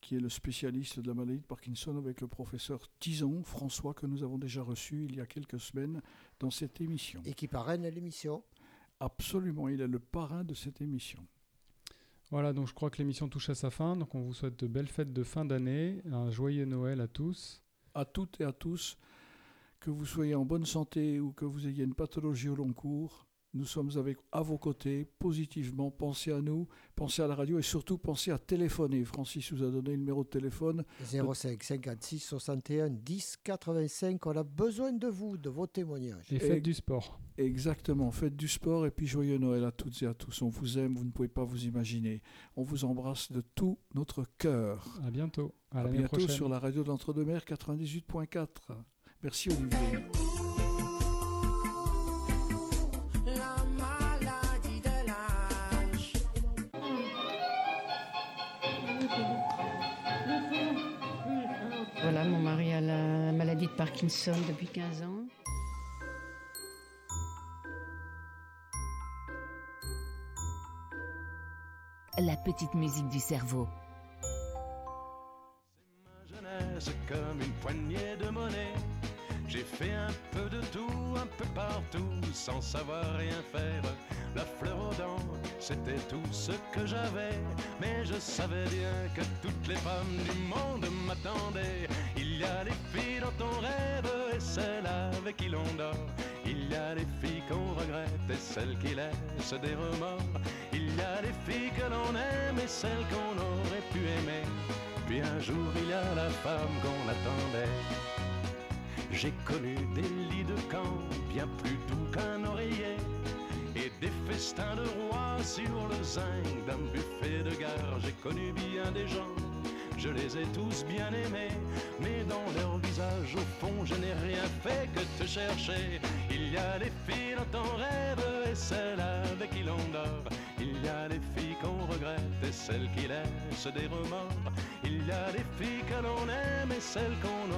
[SPEAKER 5] qui est le spécialiste de la maladie de Parkinson, avec le professeur Tison, François, que nous avons déjà reçu il y a quelques semaines dans cette émission.
[SPEAKER 3] Et qui parraine l'émission.
[SPEAKER 5] Absolument, il est le parrain de cette émission.
[SPEAKER 4] Voilà, donc je crois que l'émission touche à sa fin. Donc, on vous souhaite de belles fêtes de fin d'année, un joyeux Noël à tous.
[SPEAKER 5] À toutes et à tous, que vous soyez en bonne santé ou que vous ayez une pathologie au long cours, nous sommes avec, à vos côtés, positivement. Pensez à nous, pensez à la radio et surtout pensez à téléphoner. Francis vous a donné le numéro de téléphone.
[SPEAKER 3] 05 56 61 10 85. On a besoin de vous, de vos témoignages.
[SPEAKER 4] Et faites du sport.
[SPEAKER 5] Exactement, faites du sport et puis joyeux Noël à toutes et à tous. On vous aime, vous ne pouvez pas vous imaginer. On vous embrasse de tout notre cœur.
[SPEAKER 4] À bientôt. À
[SPEAKER 5] À, bientôt
[SPEAKER 4] prochaine.
[SPEAKER 5] sur la radio de l'Entre-deux-Mers 98.4. Merci Olivier.
[SPEAKER 12] La maladie de l'âge.
[SPEAKER 1] Voilà, mon mari a la maladie de Parkinson depuis 15 ans.
[SPEAKER 2] La petite musique du cerveau.
[SPEAKER 13] jeunesse comme une poignée de monnaie. J'ai fait un peu de tout, un peu partout, sans savoir rien faire. La fleur aux dents, c'était tout ce que j'avais. Mais je savais bien que toutes les femmes du monde m'attendaient. Il y a les filles dans ton rêve et celles avec qui l'on dort. Il y a les filles qu'on regrette et celles qui laissent des remords. Il y a les filles que l'on aime et celles qu'on aurait pu aimer. Puis un jour il y a la femme qu'on attendait. J'ai connu des lits de camp bien plus doux qu'un oreiller et des festins de rois sur le zinc d'un buffet de gare. J'ai connu bien des gens, je les ai tous bien aimés, mais dans leur visage au fond je n'ai rien fait que te chercher. Il y a les filles dans ton rêve et celles avec qui l'on dort. Il y a les filles qu'on regrette et celles qui laissent des remords. Il y a les filles que l'on aime et celles qu'on